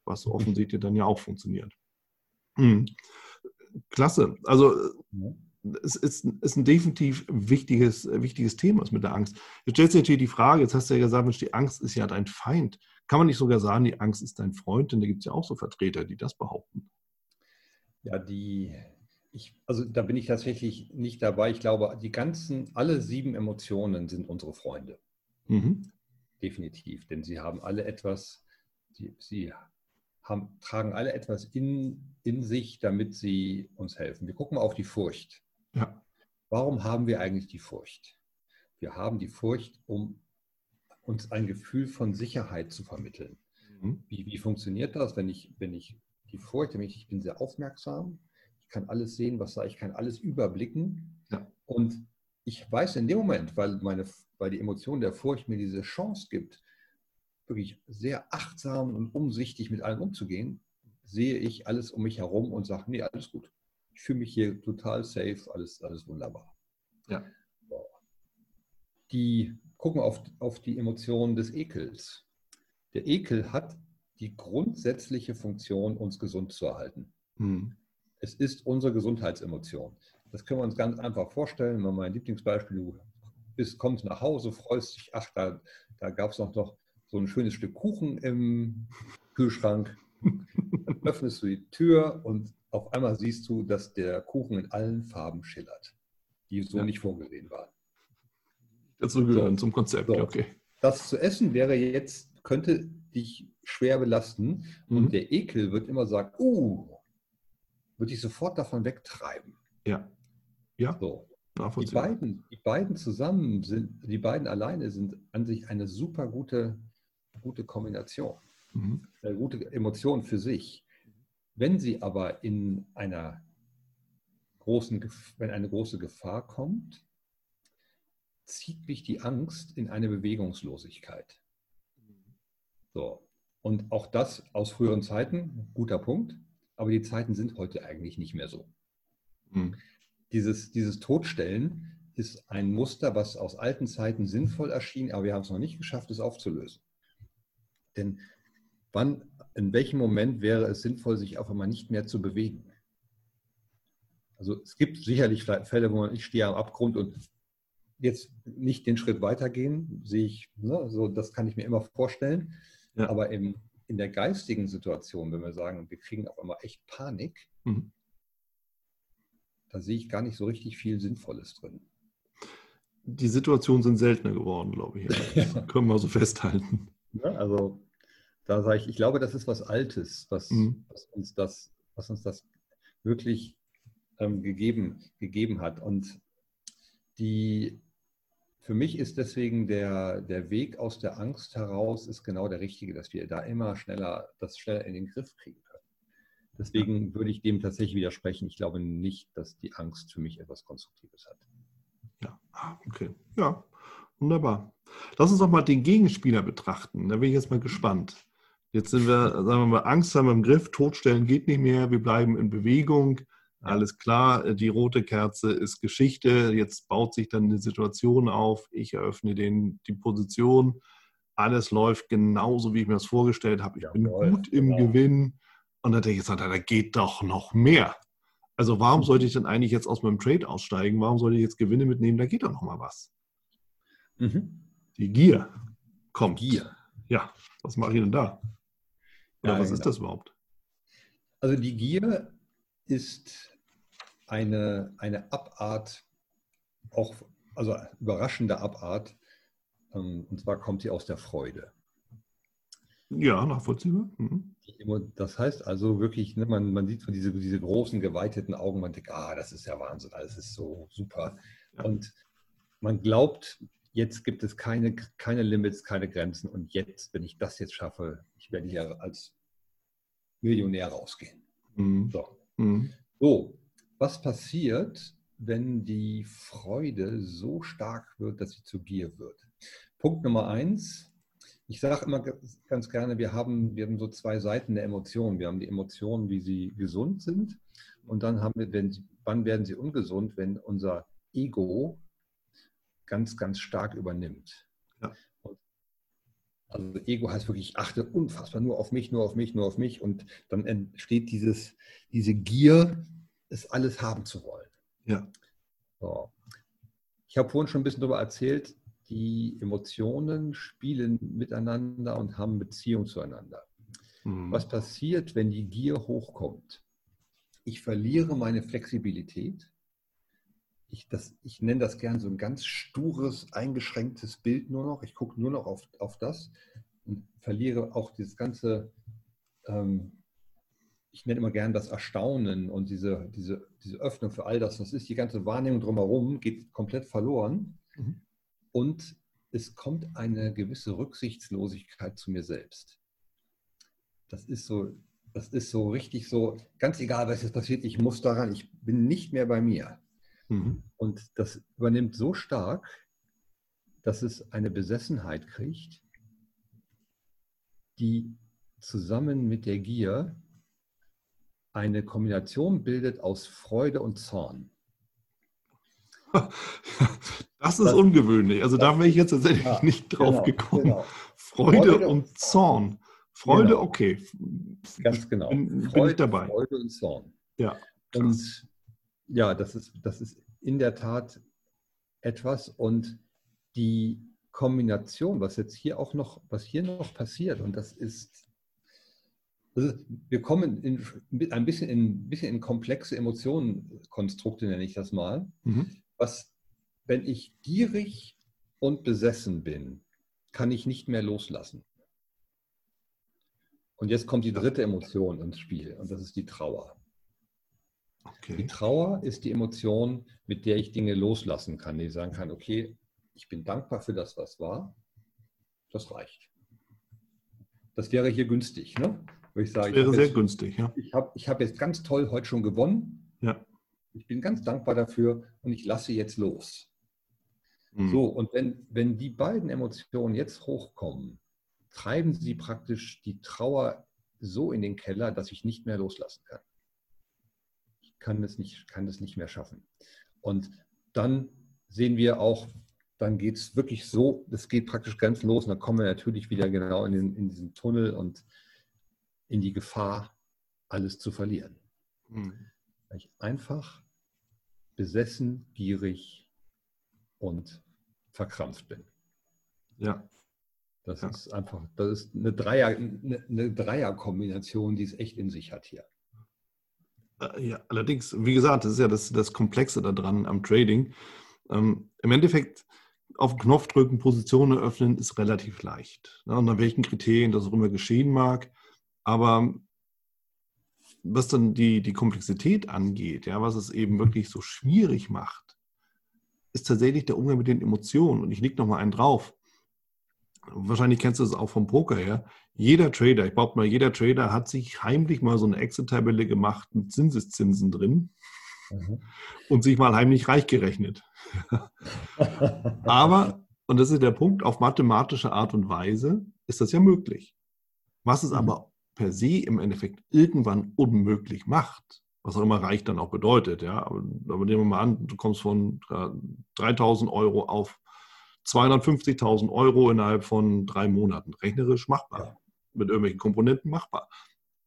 Speaker 1: Was mhm. offensichtlich dann ja auch funktioniert. Hm. Klasse. Also es ist, ist ein definitiv wichtiges, wichtiges Thema mit der Angst. Jetzt stellt sich natürlich die Frage, jetzt hast du ja gesagt, Mensch, die Angst ist ja dein Feind. Kann man nicht sogar sagen, die Angst ist dein Freund? Denn da gibt es ja auch so Vertreter, die das behaupten.
Speaker 2: Ja, die, ich, also da bin ich tatsächlich nicht dabei. Ich glaube, die ganzen, alle sieben Emotionen sind unsere Freunde. Mhm. Definitiv, denn sie haben alle etwas, sie, sie haben, tragen alle etwas in, in sich, damit sie uns helfen. Wir gucken auf die Furcht. Ja. Warum haben wir eigentlich die Furcht? Wir haben die Furcht, um uns ein Gefühl von Sicherheit zu vermitteln. Mhm. Wie, wie funktioniert das, wenn ich, wenn ich die Furcht, nämlich ich bin sehr aufmerksam, ich kann alles sehen, was da, ich kann alles überblicken ja. und ich weiß in dem Moment, weil, meine, weil die Emotion der Furcht mir diese Chance gibt, wirklich sehr achtsam und umsichtig mit allem umzugehen, sehe ich alles um mich herum und sage, nee, alles gut ich fühle mich hier total safe, alles, alles wunderbar. Ja. Die gucken auf, auf die Emotionen des Ekels. Der Ekel hat die grundsätzliche Funktion, uns gesund zu erhalten. Mhm. Es ist unsere Gesundheitsemotion. Das können wir uns ganz einfach vorstellen. Mal mein Lieblingsbeispiel, du bist, kommst nach Hause, freust dich, ach, da, da gab es noch, noch so ein schönes Stück Kuchen im Kühlschrank. Dann öffnest du die Tür und auf einmal siehst du, dass der Kuchen in allen Farben schillert, die so ja. nicht vorgesehen waren.
Speaker 1: Dazu gehören so. zum Konzept, so. okay.
Speaker 2: Das zu essen wäre jetzt, könnte dich schwer belasten mhm. und der Ekel wird immer sagen, uh, wird dich sofort davon wegtreiben.
Speaker 1: Ja. Ja.
Speaker 2: So. Die beiden, die beiden zusammen sind, die beiden alleine sind an sich eine super gute, gute Kombination. Mhm. Eine gute Emotion für sich. Wenn sie aber in einer großen, wenn eine große Gefahr kommt, zieht mich die Angst in eine Bewegungslosigkeit. So. Und auch das aus früheren Zeiten, guter Punkt, aber die Zeiten sind heute eigentlich nicht mehr so. Mhm. Dieses, dieses Todstellen ist ein Muster, was aus alten Zeiten sinnvoll erschien, aber wir haben es noch nicht geschafft, es aufzulösen. Denn wann in welchem Moment wäre es sinnvoll, sich auf einmal nicht mehr zu bewegen? Also es gibt sicherlich Fälle, wo man, ich stehe am Abgrund und jetzt nicht den Schritt weitergehen, sehe ich, ne, so, das kann ich mir immer vorstellen. Ja. Aber im, in der geistigen Situation, wenn wir sagen, wir kriegen auf einmal echt Panik, mhm. da sehe ich gar nicht so richtig viel Sinnvolles drin.
Speaker 1: Die Situationen sind seltener geworden, glaube ich. Das können wir so festhalten.
Speaker 2: Ja, also da sage ich, ich glaube, das ist was Altes, was, mhm. was uns, das, was uns das wirklich ähm, gegeben, gegeben hat. Und die, für mich ist deswegen der, der Weg aus der Angst heraus ist genau der richtige, dass wir da immer schneller, das schneller in den Griff kriegen können. Deswegen würde ich dem tatsächlich widersprechen. Ich glaube nicht, dass die Angst für mich etwas Konstruktives hat.
Speaker 1: Ja, ah, okay. Ja, wunderbar. lass uns doch mal den Gegenspieler betrachten. Da bin ich jetzt mal gespannt. Jetzt sind wir, sagen wir mal, Angst haben wir im Griff, Totstellen geht nicht mehr, wir bleiben in Bewegung. Alles klar, die rote Kerze ist Geschichte. Jetzt baut sich dann eine Situation auf. Ich eröffne den, die Position. Alles läuft genauso, wie ich mir das vorgestellt habe. Ich Jawohl, bin gut im genau. Gewinn. Und dann denke ich, da geht doch noch mehr. Also warum sollte ich denn eigentlich jetzt aus meinem Trade aussteigen? Warum sollte ich jetzt Gewinne mitnehmen? Da geht doch noch mal was. Mhm. Die Gier kommt.
Speaker 2: Gier.
Speaker 1: Ja, was mache ich denn da? Oder ja, was genau. ist das überhaupt?
Speaker 2: Also die Gier ist eine, eine Abart, auch, also überraschende Abart, ähm, und zwar kommt sie aus der Freude.
Speaker 1: Ja, nachvollziehbar. Mhm.
Speaker 2: Das heißt also wirklich, ne, man, man sieht so diese, diese großen, geweiteten Augen, man denkt, ah, das ist ja Wahnsinn, alles ist so super. Ja. Und man glaubt, jetzt gibt es keine, keine Limits, keine Grenzen und jetzt, wenn ich das jetzt schaffe, ich werde hier als Millionär rausgehen. Mhm. So. Mhm. so, was passiert, wenn die Freude so stark wird, dass sie zu Gier wird? Punkt Nummer eins. Ich sage immer ganz gerne, wir haben, wir haben so zwei Seiten der Emotionen. Wir haben die Emotionen, wie sie gesund sind. Und dann haben wir, wenn sie, wann werden sie ungesund, wenn unser Ego ganz, ganz stark übernimmt. Ja. Also Ego heißt wirklich, ich achte unfassbar nur auf mich, nur auf mich, nur auf mich. Und dann entsteht dieses, diese Gier, es alles haben zu wollen.
Speaker 1: Ja.
Speaker 2: So. Ich habe vorhin schon ein bisschen darüber erzählt, die Emotionen spielen miteinander und haben Beziehung zueinander. Mhm. Was passiert, wenn die Gier hochkommt? Ich verliere meine Flexibilität. Ich, das, ich nenne das gern so ein ganz stures, eingeschränktes Bild nur noch. Ich gucke nur noch auf, auf das und verliere auch dieses ganze ähm, ich nenne immer gern das Erstaunen und diese, diese, diese Öffnung für all das, was ist, die ganze Wahrnehmung drumherum geht komplett verloren. Mhm. Und es kommt eine gewisse Rücksichtslosigkeit zu mir selbst. Das ist so, das ist so richtig so, ganz egal, was jetzt passiert, ich muss daran, ich bin nicht mehr bei mir. Mhm. Und das übernimmt so stark, dass es eine Besessenheit kriegt, die zusammen mit der Gier eine Kombination bildet aus Freude und Zorn.
Speaker 1: Das ist das, ungewöhnlich. Also da wäre ich jetzt tatsächlich ja, nicht drauf genau, gekommen. Genau. Freude, Freude, und Zorn. Freude, genau. okay.
Speaker 2: Ganz genau.
Speaker 1: Bin, Freude, bin ich dabei.
Speaker 2: Freude und Zorn.
Speaker 1: Ja.
Speaker 2: Krass. Und ja, das ist, das ist in der Tat etwas und die Kombination, was jetzt hier auch noch, was hier noch passiert, und das ist also wir kommen in, ein bisschen in, bisschen in komplexe Emotionenkonstrukte, nenne ich das mal. Mhm. Was, wenn ich gierig und besessen bin, kann ich nicht mehr loslassen. Und jetzt kommt die dritte Emotion ins Spiel und das ist die Trauer. Okay. Die Trauer ist die Emotion, mit der ich Dinge loslassen kann, die sagen kann, okay, ich bin dankbar für das, was war, das reicht. Das wäre hier günstig. Ne?
Speaker 1: Wo ich sage, das wäre sehr jetzt, günstig, ja.
Speaker 2: Ich habe ich hab jetzt ganz toll heute schon gewonnen.
Speaker 1: Ja.
Speaker 2: Ich bin ganz dankbar dafür und ich lasse jetzt los. Mhm. So, und wenn, wenn die beiden Emotionen jetzt hochkommen, treiben sie praktisch die Trauer so in den Keller, dass ich nicht mehr loslassen kann. Kann das nicht, kann das nicht mehr schaffen. Und dann sehen wir auch, dann geht es wirklich so, das geht praktisch ganz los und dann kommen wir natürlich wieder genau in, den, in diesen Tunnel und in die Gefahr, alles zu verlieren. Mhm. Weil ich einfach besessen, gierig und verkrampft bin.
Speaker 1: Ja.
Speaker 2: Das ja. ist einfach, das ist eine Dreier, eine, eine Dreierkombination, die es echt in sich hat hier.
Speaker 1: Äh, ja, allerdings, wie gesagt, das ist ja das, das Komplexe daran am Trading. Ähm, Im Endeffekt auf den Knopf drücken, Positionen öffnen, ist relativ leicht. Ne? Unter welchen Kriterien das auch immer geschehen mag. Aber was dann die, die Komplexität angeht, ja, was es eben wirklich so schwierig macht, ist tatsächlich der Umgang mit den Emotionen. Und ich leg noch mal einen drauf. Wahrscheinlich kennst du es auch vom Poker her. Jeder Trader, ich behaupte mal, jeder Trader hat sich heimlich mal so eine Excel-Tabelle gemacht mit Zinseszinsen drin mhm. und sich mal heimlich reich gerechnet. Aber Und das ist der Punkt, auf mathematische Art und Weise ist das ja möglich. Was es mhm. aber per se im Endeffekt irgendwann unmöglich macht, was auch immer reich dann auch bedeutet, ja, aber, aber nehmen wir mal an, du kommst von äh, 3000 Euro auf 250.000 Euro innerhalb von drei Monaten. Rechnerisch machbar. Mit irgendwelchen Komponenten machbar.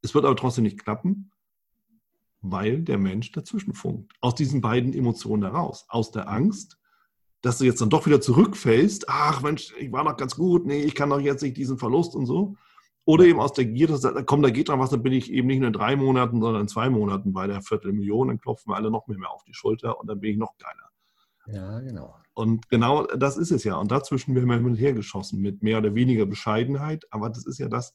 Speaker 1: Es wird aber trotzdem nicht klappen, weil der Mensch dazwischen funkt. Aus diesen beiden Emotionen heraus. Aus der Angst, dass du jetzt dann doch wieder zurückfällst. Ach Mensch, ich war noch ganz gut. Nee, ich kann doch jetzt nicht diesen Verlust und so. Oder eben aus der Gier, dass sagt, komm, da geht dran was, dann bin ich eben nicht nur in drei Monaten, sondern in zwei Monaten bei der Viertelmillion. Dann klopfen wir alle noch mehr, mehr auf die Schulter und dann bin ich noch geiler.
Speaker 2: Ja, genau.
Speaker 1: Und genau das ist es ja. Und dazwischen werden wir hin und her geschossen mit mehr oder weniger Bescheidenheit. Aber das ist ja das,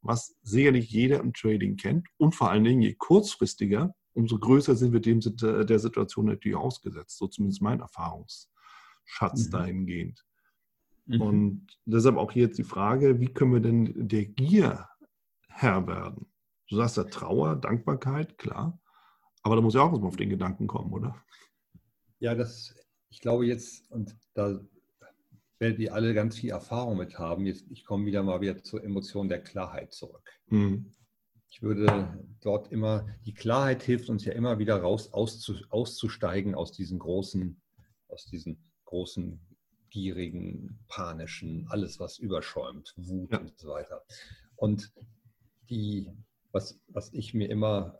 Speaker 1: was sicherlich jeder im Trading kennt. Und vor allen Dingen, je kurzfristiger, umso größer sind wir dem der Situation natürlich ausgesetzt. So zumindest mein Erfahrungsschatz mhm. dahingehend. Mhm. Und deshalb auch hier jetzt die Frage, wie können wir denn der Gier Herr werden? Du sagst ja Trauer, Dankbarkeit, klar. Aber da muss ja auch was mal auf den Gedanken kommen, oder?
Speaker 2: Ja, das, ich glaube jetzt, und da werdet ihr alle ganz viel Erfahrung mit haben, jetzt, ich komme wieder mal wieder zur Emotion der Klarheit zurück. Mhm. Ich würde dort immer, die Klarheit hilft uns ja immer wieder raus, auszu, auszusteigen aus diesen großen, aus diesen großen gierigen, panischen, alles, was überschäumt, Wut ja. und so weiter. Und die, was, was ich mir immer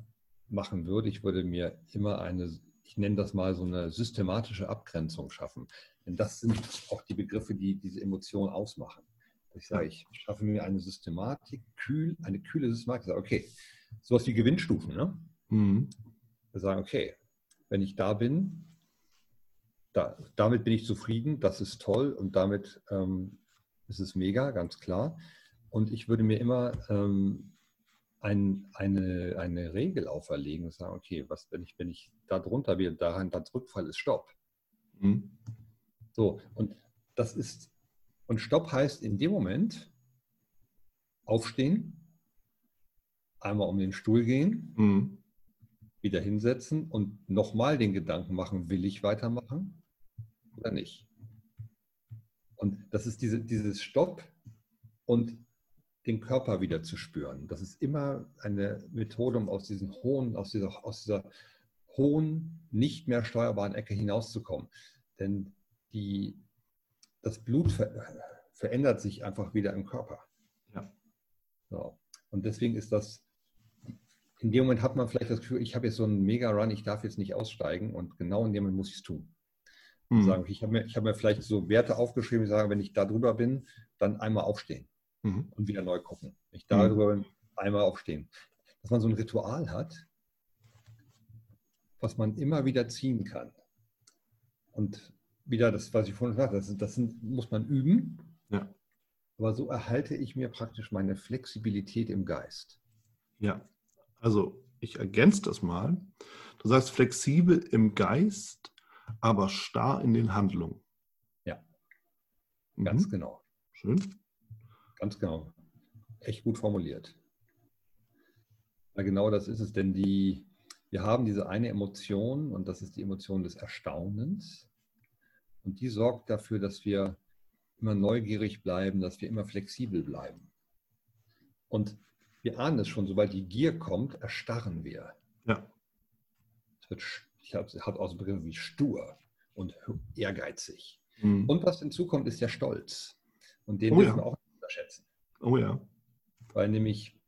Speaker 2: machen würde, ich würde mir immer eine, ich nenne das mal so eine systematische Abgrenzung schaffen. Denn das sind auch die Begriffe, die diese Emotion ausmachen. Ich sage, ich schaffe mir eine Systematik, kühl, eine kühle Systematik. Ich sage, okay, sowas wie Gewinnstufen. Ne? Mhm. Wir sagen, okay, wenn ich da bin, da, damit bin ich zufrieden, das ist toll und damit ähm, ist es mega, ganz klar. Und ich würde mir immer ähm, ein, eine, eine Regel auferlegen und sagen, okay, was, wenn ich, wenn ich da drunter wieder daran dann zurückfalle, ist Stopp. Mhm. So, und das ist, und Stopp heißt in dem Moment aufstehen, einmal um den Stuhl gehen, mhm. wieder hinsetzen und nochmal den Gedanken machen, will ich weitermachen? oder nicht. Und das ist diese, dieses Stopp und den Körper wieder zu spüren. Das ist immer eine Methode, um aus, diesen hohen, aus, dieser, aus dieser hohen, nicht mehr steuerbaren Ecke hinauszukommen. Denn die, das Blut ver, verändert sich einfach wieder im Körper. Ja. So. Und deswegen ist das, in dem Moment hat man vielleicht das Gefühl, ich habe jetzt so einen Mega-Run, ich darf jetzt nicht aussteigen und genau in dem Moment muss ich es tun. Mhm. Sagen, ich habe mir, hab mir vielleicht so Werte aufgeschrieben, die sagen, wenn ich da drüber bin, dann einmal aufstehen mhm. und wieder neu gucken. Da mhm. drüber bin, einmal aufstehen. Dass man so ein Ritual hat, was man immer wieder ziehen kann. Und wieder das, was ich vorhin gesagt habe, das, das sind, muss man üben. Ja. Aber so erhalte ich mir praktisch meine Flexibilität im Geist.
Speaker 1: Ja, also ich ergänze das mal. Du sagst flexibel im Geist aber starr in den Handlungen.
Speaker 2: Ja, ganz mhm. genau.
Speaker 1: Schön.
Speaker 2: Ganz genau. Echt gut formuliert. Ja, genau das ist es, denn die, wir haben diese eine Emotion und das ist die Emotion des Erstaunens. Und die sorgt dafür, dass wir immer neugierig bleiben, dass wir immer flexibel bleiben. Und wir ahnen es schon, sobald die Gier kommt, erstarren wir.
Speaker 1: Ja.
Speaker 2: Es wird ich habe hat auch so Begriffe wie stur und ehrgeizig. Mhm. Und was hinzukommt, ist der Stolz. Und den oh, dürfen ja. wir auch unterschätzen.
Speaker 1: Oh ja.
Speaker 2: Weil nämlich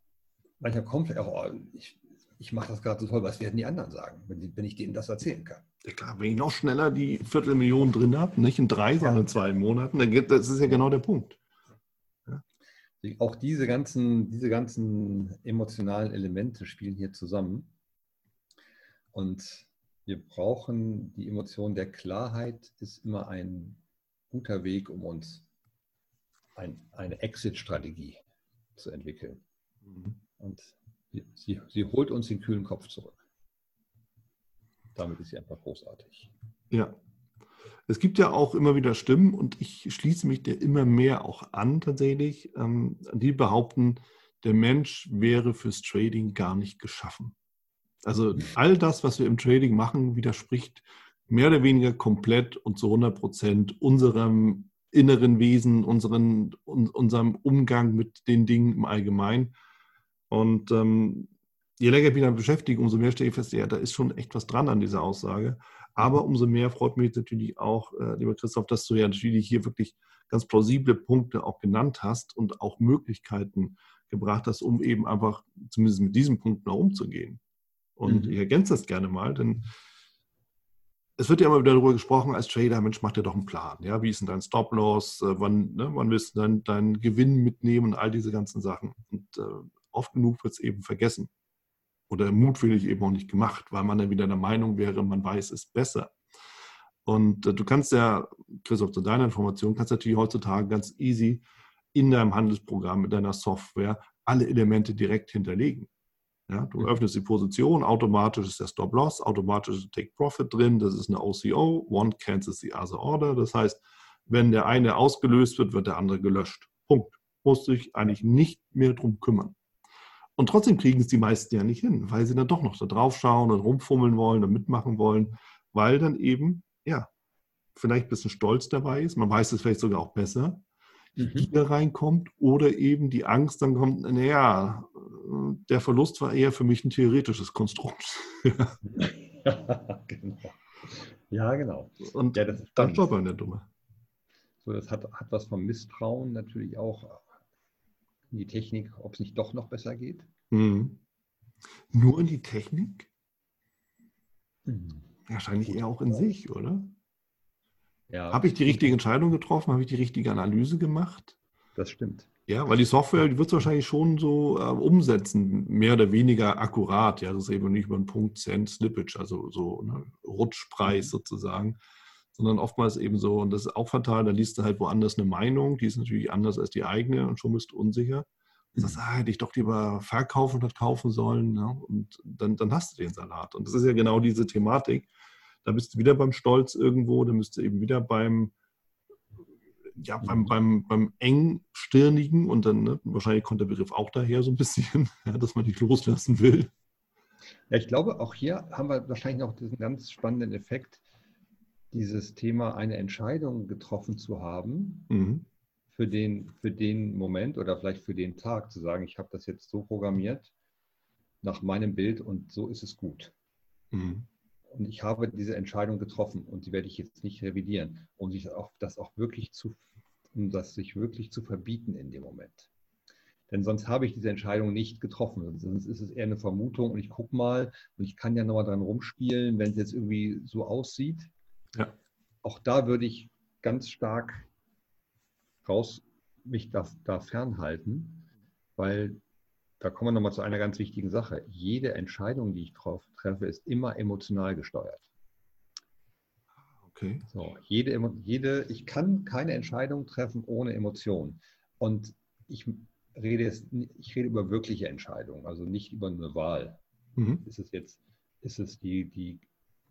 Speaker 2: manchmal kommt auch, oh, ich, ich mache das gerade so toll, was werden die anderen sagen, wenn, wenn ich denen das erzählen kann.
Speaker 1: Ja klar, wenn ich noch schneller die Viertelmillion drin habe, nicht in drei, sondern in zwei Monaten, dann geht, das ist ja genau der Punkt.
Speaker 2: Ja. Auch diese ganzen, diese ganzen emotionalen Elemente spielen hier zusammen. Und wir brauchen die Emotion der Klarheit, ist immer ein guter Weg, um uns ein, eine Exit-Strategie zu entwickeln. Mhm. Und sie, sie holt uns den kühlen Kopf zurück. Damit ist sie einfach großartig.
Speaker 1: Ja. Es gibt ja auch immer wieder Stimmen und ich schließe mich der immer mehr auch an tatsächlich, ähm, die behaupten, der Mensch wäre fürs Trading gar nicht geschaffen. Also all das, was wir im Trading machen, widerspricht mehr oder weniger komplett und zu 100 Prozent unserem inneren Wesen, unseren, un, unserem Umgang mit den Dingen im Allgemeinen. Und ähm, je länger ich mich damit beschäftige, umso mehr stelle ich fest, ja, da ist schon echt was dran an dieser Aussage. Aber umso mehr freut mich natürlich auch, äh, lieber Christoph, dass du ja natürlich hier wirklich ganz plausible Punkte auch genannt hast und auch Möglichkeiten gebracht hast, um eben einfach zumindest mit diesen Punkten auch umzugehen. Und mhm. ich ergänze das gerne mal, denn es wird ja immer wieder darüber gesprochen, als Trader, Mensch, mach dir doch einen Plan. Ja, wie ist denn dein Stop-Loss? Äh, wann, ne, wann willst du deinen dein Gewinn mitnehmen und all diese ganzen Sachen? Und äh, oft genug wird es eben vergessen oder mutwillig eben auch nicht gemacht, weil man dann wieder der Meinung wäre, man weiß es besser. Und äh, du kannst ja, Christoph, zu deiner Information, kannst natürlich heutzutage ganz easy in deinem Handelsprogramm, mit deiner Software alle Elemente direkt hinterlegen. Ja, du öffnest die Position, automatisch ist der Stop-Loss, automatisch ist Take-Profit drin, das ist eine OCO, One cancels the other order. Das heißt, wenn der eine ausgelöst wird, wird der andere gelöscht. Punkt. Musst dich eigentlich nicht mehr drum kümmern. Und trotzdem kriegen es die meisten ja nicht hin, weil sie dann doch noch da drauf schauen und rumfummeln wollen und mitmachen wollen, weil dann eben, ja, vielleicht ein bisschen Stolz dabei ist. Man weiß es vielleicht sogar auch besser, die mhm. Gier reinkommt oder eben die Angst dann kommt, naja, der Verlust war eher für mich ein theoretisches Konstrukt.
Speaker 2: ja, genau. Ja, genau.
Speaker 1: Und ja, dann stolpern der Dumme.
Speaker 2: So, das hat, hat was vom Misstrauen natürlich auch in die Technik, ob es nicht doch noch besser geht.
Speaker 1: Mhm. Nur in die Technik? Mhm. Wahrscheinlich eher auch in sich, oder? Ja. Habe ich die richtige Entscheidung getroffen? Habe ich die richtige Analyse gemacht?
Speaker 2: Das stimmt.
Speaker 1: Ja, weil die Software, die wird es wahrscheinlich schon so äh, umsetzen, mehr oder weniger akkurat. Ja, das ist eben nicht über einen Punkt Cent Slippage, also so ne, Rutschpreis mhm. sozusagen, sondern oftmals eben so, und das ist auch fatal, da liest du halt woanders eine Meinung, die ist natürlich anders als die eigene und schon bist du unsicher. Und sagst, ah, hätte ich doch lieber verkaufen und kaufen sollen. Ja? Und dann, dann hast du den Salat. Und das ist ja genau diese Thematik. Da bist du wieder beim Stolz irgendwo, da bist du eben wieder beim, ja, beim, beim, beim engstirnigen und dann, ne, wahrscheinlich kommt der Begriff auch daher so ein bisschen, ja, dass man nicht loslassen will.
Speaker 2: Ja, ich glaube, auch hier haben wir wahrscheinlich noch diesen ganz spannenden Effekt, dieses Thema, eine Entscheidung getroffen zu haben, mhm. für, den, für den Moment oder vielleicht für den Tag, zu sagen, ich habe das jetzt so programmiert nach meinem Bild und so ist es gut. Mhm. Und ich habe diese Entscheidung getroffen und die werde ich jetzt nicht revidieren, um sich auch, das auch wirklich zu, um das sich wirklich zu verbieten in dem Moment. Denn sonst habe ich diese Entscheidung nicht getroffen. Sonst ist es eher eine Vermutung und ich gucke mal und ich kann ja nochmal dran rumspielen, wenn es jetzt irgendwie so aussieht. Ja. Auch da würde ich ganz stark raus mich da, da fernhalten, weil da kommen wir nochmal zu einer ganz wichtigen Sache. Jede Entscheidung, die ich treffe, ist immer emotional gesteuert. Okay. So, jede, jede, ich kann keine Entscheidung treffen ohne Emotion. Und ich rede, jetzt, ich rede über wirkliche Entscheidungen, also nicht über eine Wahl. Mhm. Ist es jetzt, ist es die, die,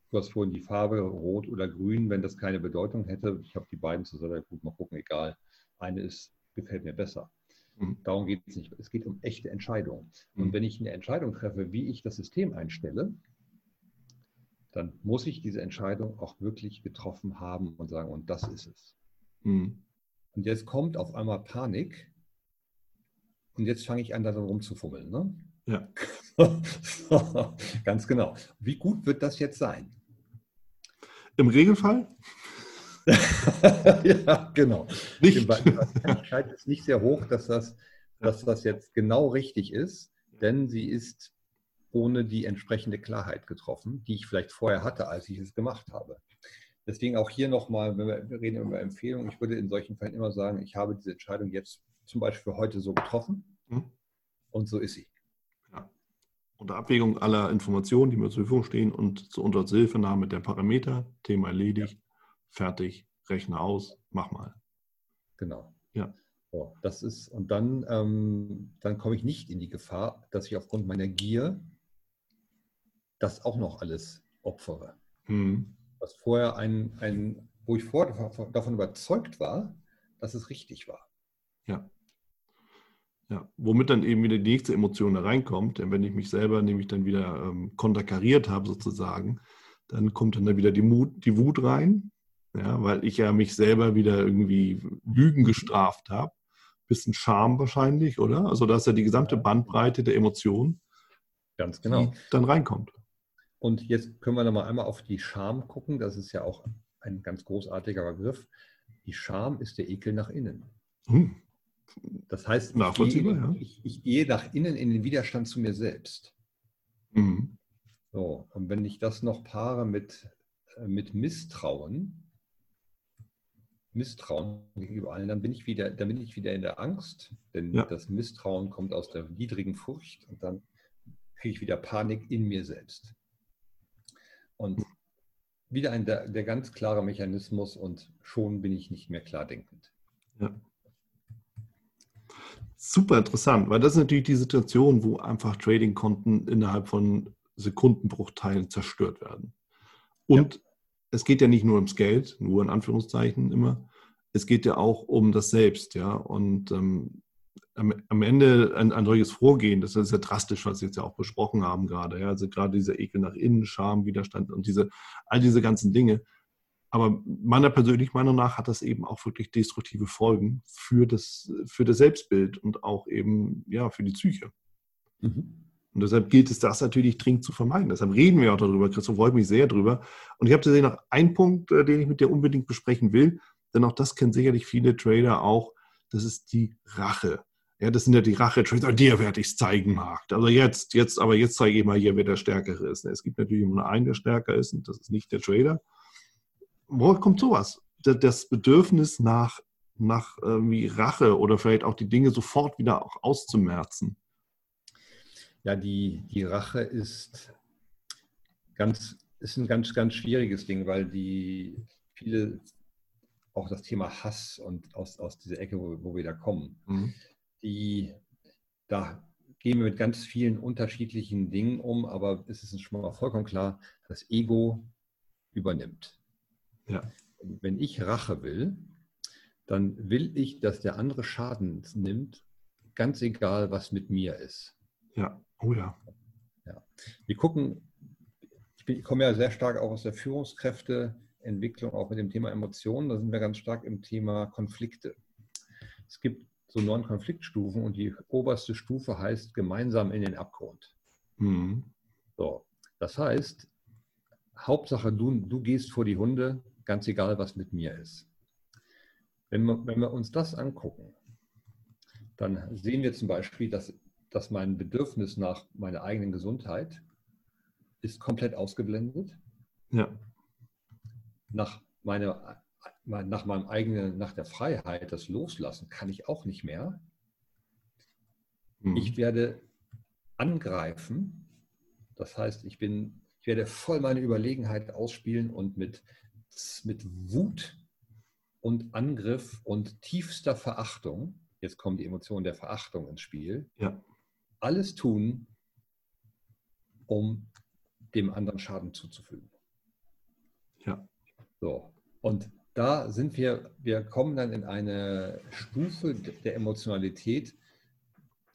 Speaker 2: du hast vorhin die Farbe rot oder grün, wenn das keine Bedeutung hätte. Ich habe die beiden zusammen, gut, mal gucken, egal. Eine ist, gefällt mir besser. Mhm. Darum geht es nicht. Es geht um echte Entscheidungen. Und mhm. wenn ich eine Entscheidung treffe, wie ich das System einstelle, dann muss ich diese Entscheidung auch wirklich getroffen haben und sagen, und das ist es. Mhm. Und jetzt kommt auf einmal Panik und jetzt fange ich an, daran rumzufummeln. Ne? Ja. Ganz genau. Wie gut wird das jetzt sein?
Speaker 1: Im Regelfall
Speaker 2: ja, genau. Nicht. Die Wahrscheinlichkeit ist nicht sehr hoch, dass das, dass das jetzt genau richtig ist, denn sie ist ohne die entsprechende Klarheit getroffen, die ich vielleicht vorher hatte, als ich es gemacht habe. Deswegen auch hier nochmal, wenn wir, reden über Empfehlungen, ich würde in solchen Fällen immer sagen, ich habe diese Entscheidung jetzt zum Beispiel heute so getroffen mhm. und so ist sie.
Speaker 1: Ja. Unter Abwägung aller Informationen, die mir zur Verfügung stehen und zur Unterhilfenahme der Parameter, Thema erledigt, fertig, rechne aus, mach mal.
Speaker 2: Genau. Ja. So, das ist, und dann, ähm, dann komme ich nicht in die Gefahr, dass ich aufgrund meiner Gier das auch noch alles opfere. Mhm. Was vorher ein, ein, wo ich vorher davon überzeugt war, dass es richtig war.
Speaker 1: Ja. Ja, womit dann eben wieder die nächste Emotion da reinkommt, denn wenn ich mich selber nämlich dann wieder ähm, konterkariert habe sozusagen, dann kommt dann da wieder die, Mut, die Wut rein ja, weil ich ja mich selber wieder irgendwie Lügen gestraft habe. Bisschen Scham wahrscheinlich, oder? Also da ist ja die gesamte Bandbreite der Emotionen,
Speaker 2: Ganz genau.
Speaker 1: die dann reinkommt.
Speaker 2: Und jetzt können wir noch mal einmal auf die Scham gucken. Das ist ja auch ein ganz großartiger Begriff. Die Scham ist der Ekel nach innen.
Speaker 1: Hm.
Speaker 2: Das heißt, ich gehe,
Speaker 1: ja.
Speaker 2: ich, ich gehe nach innen in den Widerstand zu mir selbst.
Speaker 1: Mhm.
Speaker 2: So, und wenn ich das noch paare mit, äh, mit Misstrauen, Misstrauen gegenüber allen, dann bin ich wieder, dann bin ich wieder in der Angst, denn
Speaker 1: Ja.
Speaker 2: das Misstrauen kommt aus der niedrigen Furcht und dann kriege ich wieder Panik in mir selbst. Und wieder ein der, der ganz klare Mechanismus und schon bin ich nicht mehr klar denkend.
Speaker 1: Ja. Super interessant, weil das ist natürlich die Situation, wo einfach Trading-Konten innerhalb von Sekundenbruchteilen zerstört werden. Und es geht ja nicht nur ums Geld, nur in Anführungszeichen immer. Es geht ja auch um das Selbst, ja. Und ähm, am, am Ende ein, ein solches Vorgehen, das ist ja drastisch, was wir jetzt ja auch besprochen haben gerade. Ja? Also gerade dieser Ekel nach innen, Scham, Widerstand und diese, all diese ganzen Dinge. Aber meiner persönlichen Meinung nach hat das eben auch wirklich destruktive Folgen für das, für das Selbstbild und auch eben ja, für die Psyche.
Speaker 2: Mhm.
Speaker 1: Und deshalb gilt es, das natürlich dringend zu vermeiden. Deshalb reden wir auch darüber. Christoph freut mich sehr drüber. Und ich habe tatsächlich noch einen Punkt, äh, den ich mit dir unbedingt besprechen will, denn auch das kennen sicherlich viele Trader auch. Das ist die Rache. Ja, das sind ja die Rache-Trades, dir werde ich es zeigen, Markt. Also jetzt, jetzt, aber jetzt zeige ich mal hier, wer der Stärkere ist. Es gibt natürlich immer nur einen, der stärker ist, und das ist nicht der Trader. Woher kommt sowas? Da- Das Bedürfnis nach, nach irgendwie Rache oder vielleicht auch die Dinge sofort wieder auch auszumerzen.
Speaker 2: Ja, die, die Rache ist ganz, ist ein ganz, ganz schwieriges Ding, weil die viele auch das Thema Hass und aus, aus dieser Ecke, wo, wo wir da kommen,
Speaker 1: Mhm.
Speaker 2: die da gehen wir mit ganz vielen unterschiedlichen Dingen um, aber es ist schon mal vollkommen klar, das Ego übernimmt.
Speaker 1: Ja.
Speaker 2: Wenn ich Rache will, dann will ich, dass der andere Schaden nimmt, ganz egal, was mit mir ist.
Speaker 1: Ja, oh ja.
Speaker 2: Wir gucken, ich, bin, ich komme ja sehr stark auch aus der Führungskräfteentwicklung, auch mit dem Thema Emotionen. Da sind wir ganz stark im Thema Konflikte. Es gibt so neun Konfliktstufen und die oberste Stufe heißt gemeinsam in den Abgrund.
Speaker 1: Mhm.
Speaker 2: So, das heißt, Hauptsache du, du gehst vor die Hunde, ganz egal, was mit mir ist. Wenn wir, wenn wir uns das angucken, dann sehen wir zum Beispiel, dass, dass mein Bedürfnis nach meiner eigenen Gesundheit ist komplett ausgeblendet.
Speaker 1: Ja.
Speaker 2: Nach, meiner, nach meinem eigenen, nach der Freiheit, das Loslassen, kann ich auch nicht mehr.
Speaker 1: Mhm.
Speaker 2: Ich werde angreifen. Das heißt, ich, bin, ich werde voll meine Überlegenheit ausspielen und mit, mit Wut und Angriff und tiefster Verachtung, jetzt kommt die Emotion der Verachtung ins Spiel,
Speaker 1: Ja.
Speaker 2: Alles tun, um dem anderen Schaden zuzufügen.
Speaker 1: Ja.
Speaker 2: So. Und da sind wir, wir kommen dann in eine Stufe der Emotionalität,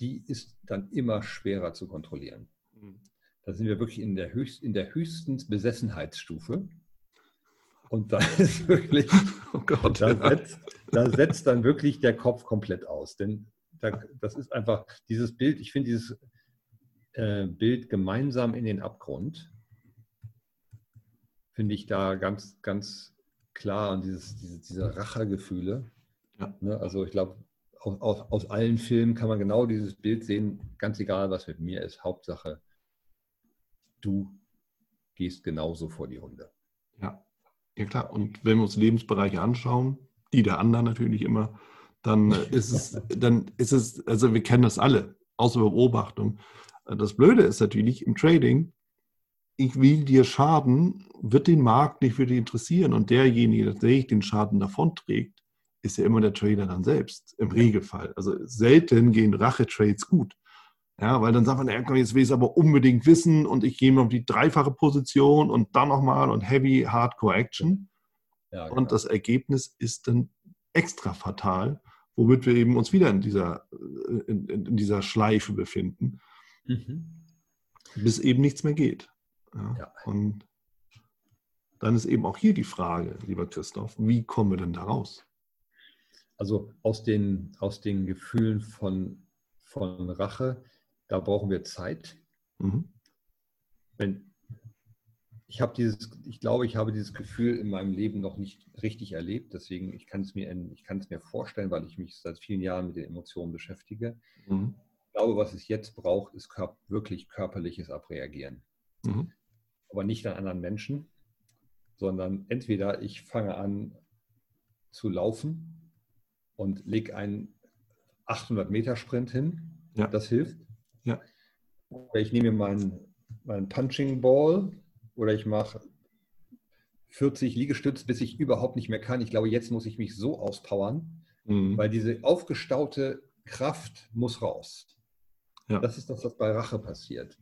Speaker 2: die ist dann immer schwerer zu kontrollieren. Da sind wir wirklich in der, höchst, in der höchsten Besessenheitsstufe. Und da ist wirklich,
Speaker 1: Oh Gott.
Speaker 2: da
Speaker 1: ja.
Speaker 2: setzt, da setzt dann wirklich der Kopf komplett aus. Denn das ist einfach dieses Bild, ich finde dieses äh, Bild gemeinsam in den Abgrund, finde ich da ganz, ganz klar und dieses, diese, diese Rachegefühle.
Speaker 1: Ja.
Speaker 2: Ne, also ich glaube, aus, aus, aus allen Filmen kann man genau dieses Bild sehen, ganz egal, was mit mir ist. Hauptsache, du gehst genauso vor die Hunde.
Speaker 1: Ja. ja, klar. Und wenn wir uns Lebensbereiche anschauen, die der anderen natürlich immer, dann ist es, dann ist es, also wir kennen das alle, außer Beobachtung. Das Blöde ist natürlich im Trading, ich will dir schaden, wird den Markt nicht für dich interessieren und derjenige, der sich den Schaden davonträgt, ist ja immer der Trader dann selbst, im Regelfall. Also selten gehen Rache-Trades gut. Ja, weil dann sagt man, ja, komm, jetzt will ich es aber unbedingt wissen und ich gehe mal auf die dreifache Position und dann nochmal und Heavy Hardcore Action.
Speaker 2: Ja, genau.
Speaker 1: Und das Ergebnis ist dann extra fatal, womit wir eben uns wieder in dieser, äh, in, in in dieser Schleife befinden,
Speaker 2: Mhm.
Speaker 1: bis eben nichts mehr geht. Ja,
Speaker 2: Ja.
Speaker 1: Und dann ist eben auch hier die Frage, lieber Christoph, wie kommen wir denn da raus?
Speaker 2: Also aus den, aus den Gefühlen von, von Rache, da brauchen wir Zeit. Mhm. Wenn, ich habe dieses, ich glaube, ich habe dieses Gefühl in meinem Leben noch nicht richtig erlebt. Deswegen, ich kann es mir, ich kann es mir vorstellen, weil ich mich seit vielen Jahren mit den Emotionen beschäftige. Mhm. Ich glaube, was es jetzt braucht, ist wirklich körperliches Abreagieren. Mhm. Aber nicht an anderen Menschen, sondern entweder ich fange an zu laufen und lege einen 800 Meter Sprint hin. Ja. Das hilft. Ja. Oder ich nehme meinen, meinen Punching Ball oder ich mache 40 Liegestütze, bis ich überhaupt nicht mehr kann. Ich glaube, jetzt muss ich mich so auspowern, mhm. weil diese aufgestaute Kraft muss raus. Ja. Das ist das, was bei Rache passiert.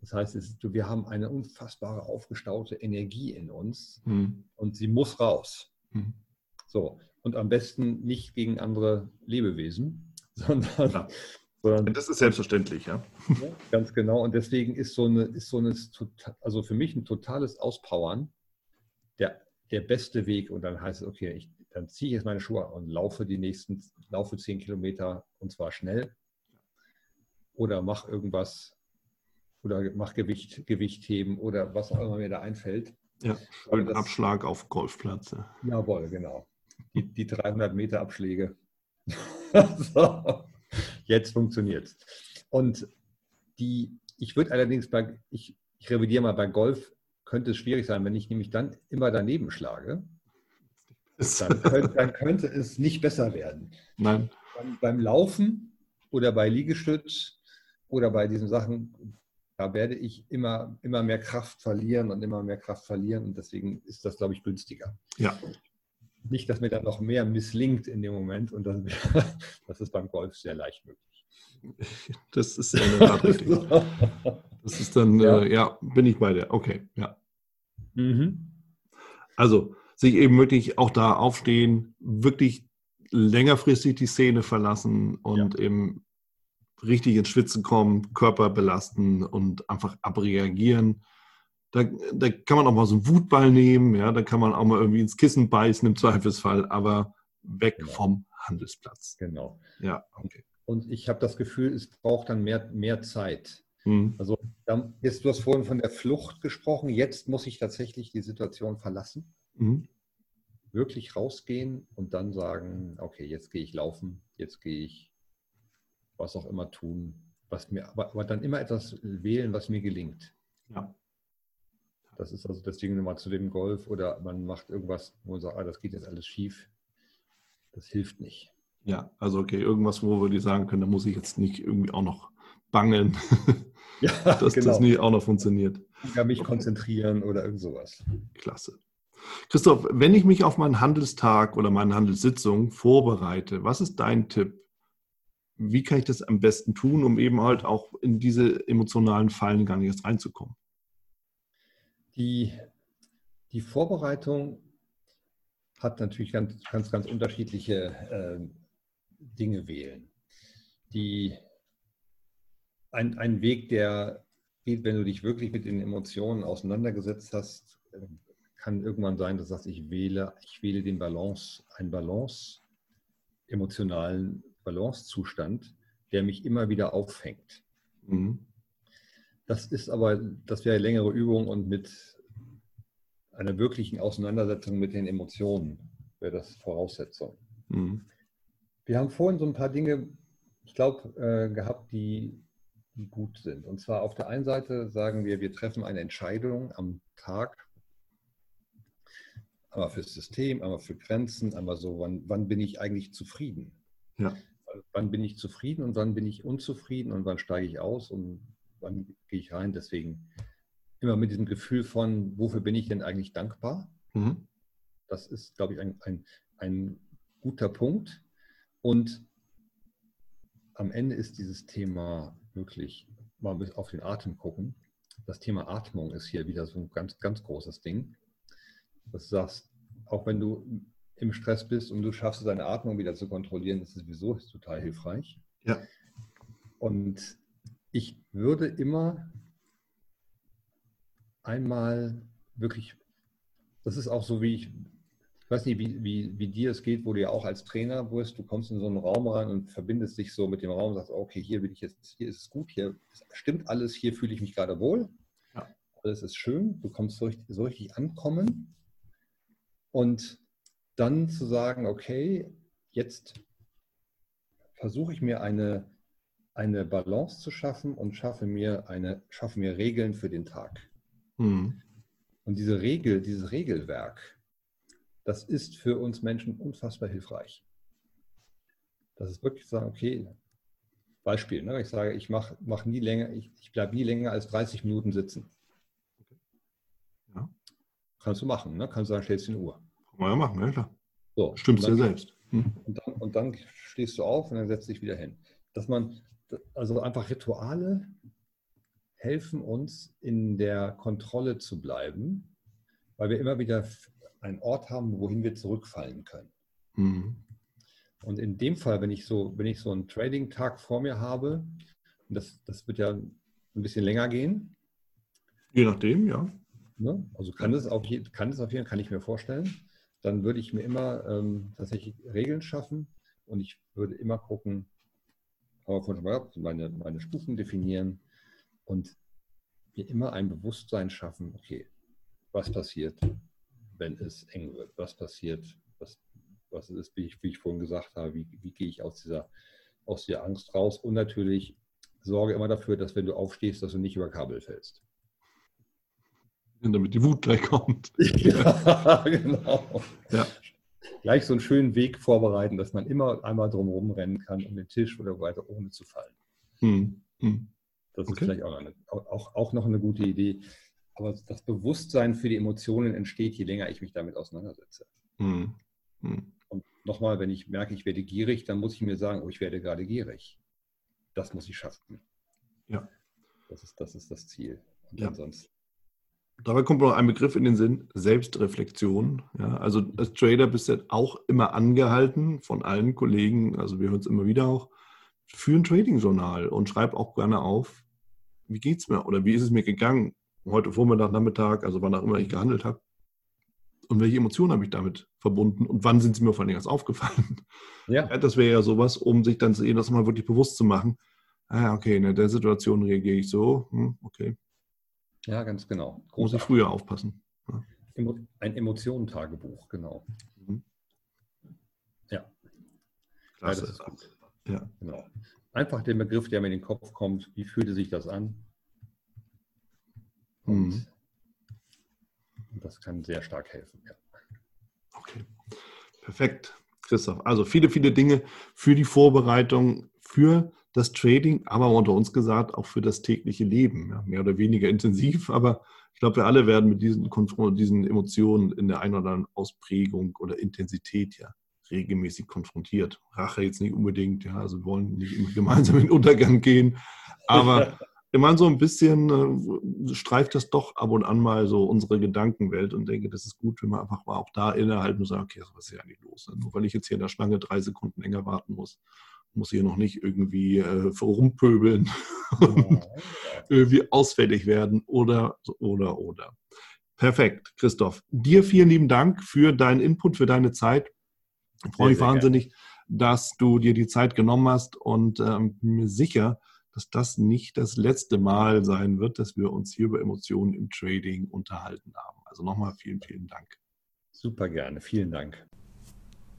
Speaker 2: Das heißt, ist, wir haben eine unfassbare aufgestaute Energie in uns mhm. und sie muss raus. Mhm. So, und am besten nicht gegen andere Lebewesen, sondern, ja.
Speaker 1: Sondern das ist selbstverständlich, ja.
Speaker 2: ja. Ganz genau. Und deswegen ist so eine, ist so eine, also für mich ein totales Auspowern der, der beste Weg. Und dann heißt es, okay, ich, dann ziehe ich jetzt meine Schuhe und laufe die nächsten, laufe zehn Kilometer und zwar schnell. Oder mache irgendwas, oder mach Gewicht, Gewicht heben oder was auch immer mir da einfällt.
Speaker 1: Ja, schön das, Abschlag auf Golfplatz. Ja.
Speaker 2: Jawohl, genau. Die, die 300 Meter Abschläge. so, jetzt funktioniert es. Und die, ich würde allerdings bei, ich, ich revidiere mal, bei Golf könnte es schwierig sein, wenn ich nämlich dann immer daneben schlage. Dann könnte, dann könnte es nicht besser werden.
Speaker 1: Nein.
Speaker 2: Beim, beim Laufen oder bei Liegestütz oder bei diesen Sachen da werde ich immer, immer mehr Kraft verlieren und immer mehr Kraft verlieren. Und deswegen ist das, glaube ich, günstiger.
Speaker 1: Ja.
Speaker 2: Nicht, dass mir dann noch mehr misslingt in dem Moment. Und das, das ist beim Golf sehr leicht möglich.
Speaker 1: Das ist Tat richtig. Das ist dann, ja. Äh, ja, bin ich bei dir. Okay, ja. Mhm. Also, sich eben wirklich auch da aufstehen, wirklich längerfristig die Szene verlassen und ja. eben richtig ins Schwitzen kommen, Körper belasten und einfach abreagieren. Da, da kann man auch mal so einen Wutball nehmen, ja, da kann man auch mal irgendwie ins Kissen beißen im Zweifelsfall, aber weg genau. vom Handelsplatz.
Speaker 2: Genau.
Speaker 1: Ja, okay.
Speaker 2: Und ich habe das Gefühl, es braucht dann mehr, mehr Zeit. Mhm. Also jetzt, du hast vorhin von der Flucht gesprochen, jetzt muss ich tatsächlich die Situation verlassen. Mhm. Wirklich rausgehen und dann sagen, okay, jetzt gehe ich laufen, jetzt gehe ich was auch immer tun, was mir, aber, aber dann immer etwas wählen, was mir gelingt.
Speaker 1: Ja.
Speaker 2: Das ist also deswegen nochmal zu dem Golf oder man macht irgendwas, wo man sagt, ah, das geht jetzt alles schief. Das hilft nicht.
Speaker 1: Ja, also okay, irgendwas, wo wir die sagen können, da muss ich jetzt nicht irgendwie auch noch bangen, ja, dass genau. das nicht auch noch funktioniert.
Speaker 2: Ja, mich konzentrieren oder irgend sowas.
Speaker 1: Klasse. Christoph, wenn ich mich auf meinen Handelstag oder meine Handelssitzung vorbereite, was ist dein Tipp? wie kann ich das am besten tun, um eben halt auch in diese emotionalen Fallen gar nicht erst reinzukommen?
Speaker 2: Die, die Vorbereitung hat natürlich ganz, ganz, ganz unterschiedliche äh, Dinge wählen. Die, ein, ein Weg, der geht, wenn du dich wirklich mit den Emotionen auseinandergesetzt hast, äh, kann irgendwann sein, dass du sagst, ich wähle, ich wähle den Balance, einen Balance emotionalen Balancezustand, der mich immer wieder auffängt. Mhm. Das ist aber, das wäre längere Übung und mit einer wirklichen Auseinandersetzung mit den Emotionen wäre das Voraussetzung. Mhm. Wir haben vorhin so ein paar Dinge, ich glaube, äh, gehabt, die, die gut sind. Und zwar auf der einen Seite sagen wir, wir treffen eine Entscheidung am Tag, einmal fürs System, einmal für Grenzen, einmal so, wann, wann bin ich eigentlich zufrieden? Ja wann bin ich zufrieden und wann bin ich unzufrieden und wann steige ich aus und wann gehe ich rein. Deswegen immer mit diesem Gefühl von, wofür bin ich denn eigentlich dankbar? Mhm. Das ist, glaube ich, ein, ein, ein guter Punkt. Und am Ende ist dieses Thema wirklich mal auf den Atem gucken. Das Thema Atmung ist hier wieder so ein ganz, ganz großes Ding. Das sagst, auch wenn du im Stress bist und du schaffst es, deine Atmung wieder zu kontrollieren, das ist sowieso total hilfreich.
Speaker 1: Ja.
Speaker 2: Und ich würde immer einmal wirklich das ist auch so, wie ich, ich weiß nicht, wie, wie, wie dir es geht, wo du ja auch als Trainer bist, du kommst in so einen Raum rein und verbindest dich so mit dem Raum und sagst, okay, hier bin ich jetzt, hier ist es gut, hier stimmt alles, hier fühle ich mich gerade wohl. Ja. Alles ist schön, du kommst so richtig, so richtig ankommen. Und dann zu sagen, okay, jetzt versuche ich mir eine, eine Balance zu schaffen und schaffe mir, eine, schaffe mir Regeln für den Tag. Mhm. Und diese Regel, dieses Regelwerk, das ist für uns Menschen unfassbar hilfreich. Das ist wirklich zu sagen, okay, Beispiel, ne? ich sage, ich mache mach nie länger, ich, ich bleibe nie länger als 30 Minuten sitzen. Ja. Kannst du machen, ne? kannst du sagen, stellst du eine Uhr.
Speaker 1: Kann man ja machen, ja klar. So, Stimmst du selbst.
Speaker 2: Hm. Und, dann, und dann stehst du auf und dann setzt dich wieder hin. Dass man, also einfach Rituale helfen uns, in der Kontrolle zu bleiben, weil wir immer wieder einen Ort haben, wohin wir zurückfallen können. Mhm. Und in dem Fall, wenn ich so, wenn ich so einen Trading-Tag vor mir habe, das, das wird ja ein bisschen länger gehen.
Speaker 1: Je nachdem, ja.
Speaker 2: Ne? Also kann es, auf, kann es auf jeden Fall, kann ich mir vorstellen. Dann würde ich mir immer ähm, tatsächlich Regeln schaffen und ich würde immer gucken, schon mal gehabt, meine, meine Stufen definieren und mir immer ein Bewusstsein schaffen, okay, was passiert, wenn es eng wird? Was passiert, was, was ist, wie ich, wie ich vorhin gesagt habe, wie, wie gehe ich aus dieser, aus dieser Angst raus? Und natürlich sorge immer dafür, dass wenn du aufstehst, dass du nicht über Kabel fällst.
Speaker 1: Damit die Wut gleich kommt.
Speaker 2: Ja, genau. Ja. Gleich so einen schönen Weg vorbereiten, dass man immer einmal drumherum rennen kann um den Tisch oder weiter, ohne zu fallen. Hm. Hm. Das okay. ist vielleicht auch, eine, auch, auch noch eine gute Idee. Aber das Bewusstsein für die Emotionen entsteht, je länger ich mich damit auseinandersetze. Mhm. Mhm. Und nochmal, wenn ich merke, ich werde gierig, dann muss ich mir sagen, oh, ich werde gerade gierig. Das muss ich schaffen. Ja. Das ist das, ist das Ziel. Und ja. ansonsten.
Speaker 1: Dabei kommt noch ein Begriff in den Sinn, Selbstreflexion. Ja, also als Trader bist du auch immer angehalten von allen Kollegen, also wir hören es immer wieder auch, für ein Trading-Journal und schreib auch gerne auf, wie geht es mir oder wie ist es mir gegangen? heute Vormittag, Nachmittag, also wann auch immer ich gehandelt habe. Und welche Emotionen habe ich damit verbunden und wann sind sie mir vor allem erst aufgefallen? Ja. ja das wäre ja sowas, um sich dann das mal wirklich bewusst zu machen. Ah, okay, in der Situation reagiere ich so, hm, okay.
Speaker 2: Ja, ganz genau.
Speaker 1: Großartig. Muss ich früher aufpassen. Ja.
Speaker 2: Ein Emotionentagebuch, genau. Mhm. Ja. Klasse. Ja, ist gut. Ja. Genau. Einfach den Begriff, der mir in den Kopf kommt, wie fühlte sich das an? Und mhm. das kann sehr stark helfen. Ja.
Speaker 1: Okay, perfekt, Christoph. Also viele, viele Dinge für die Vorbereitung, für das Trading, aber unter uns gesagt auch für das tägliche Leben. Ja, mehr oder weniger intensiv, aber ich glaube, wir alle werden mit diesen, diesen Emotionen in der einen oder anderen Ausprägung oder Intensität ja regelmäßig konfrontiert. Rache jetzt nicht unbedingt, ja, also wir wollen nicht immer gemeinsam in den Untergang gehen, aber immer so ein bisschen äh, streift das doch ab und an mal so unsere Gedankenwelt und denke, das ist gut, wenn man einfach mal auch da innehalten und sagt, okay, was ist ja eigentlich los? Ne? Nur weil ich jetzt hier in der Schlange drei Sekunden länger warten muss, muss hier noch nicht irgendwie äh, rumpöbeln und irgendwie ausfällig werden oder, oder, oder. Perfekt, Christoph. Dir vielen lieben Dank für deinen Input, für deine Zeit. Ich freue mich wahnsinnig, gerne. dass du dir die Zeit genommen hast und ähm, mir sicher, dass das nicht das letzte Mal sein wird, dass wir uns hier über Emotionen im Trading unterhalten haben. Also nochmal vielen, vielen Dank.
Speaker 2: Super gerne, vielen Dank.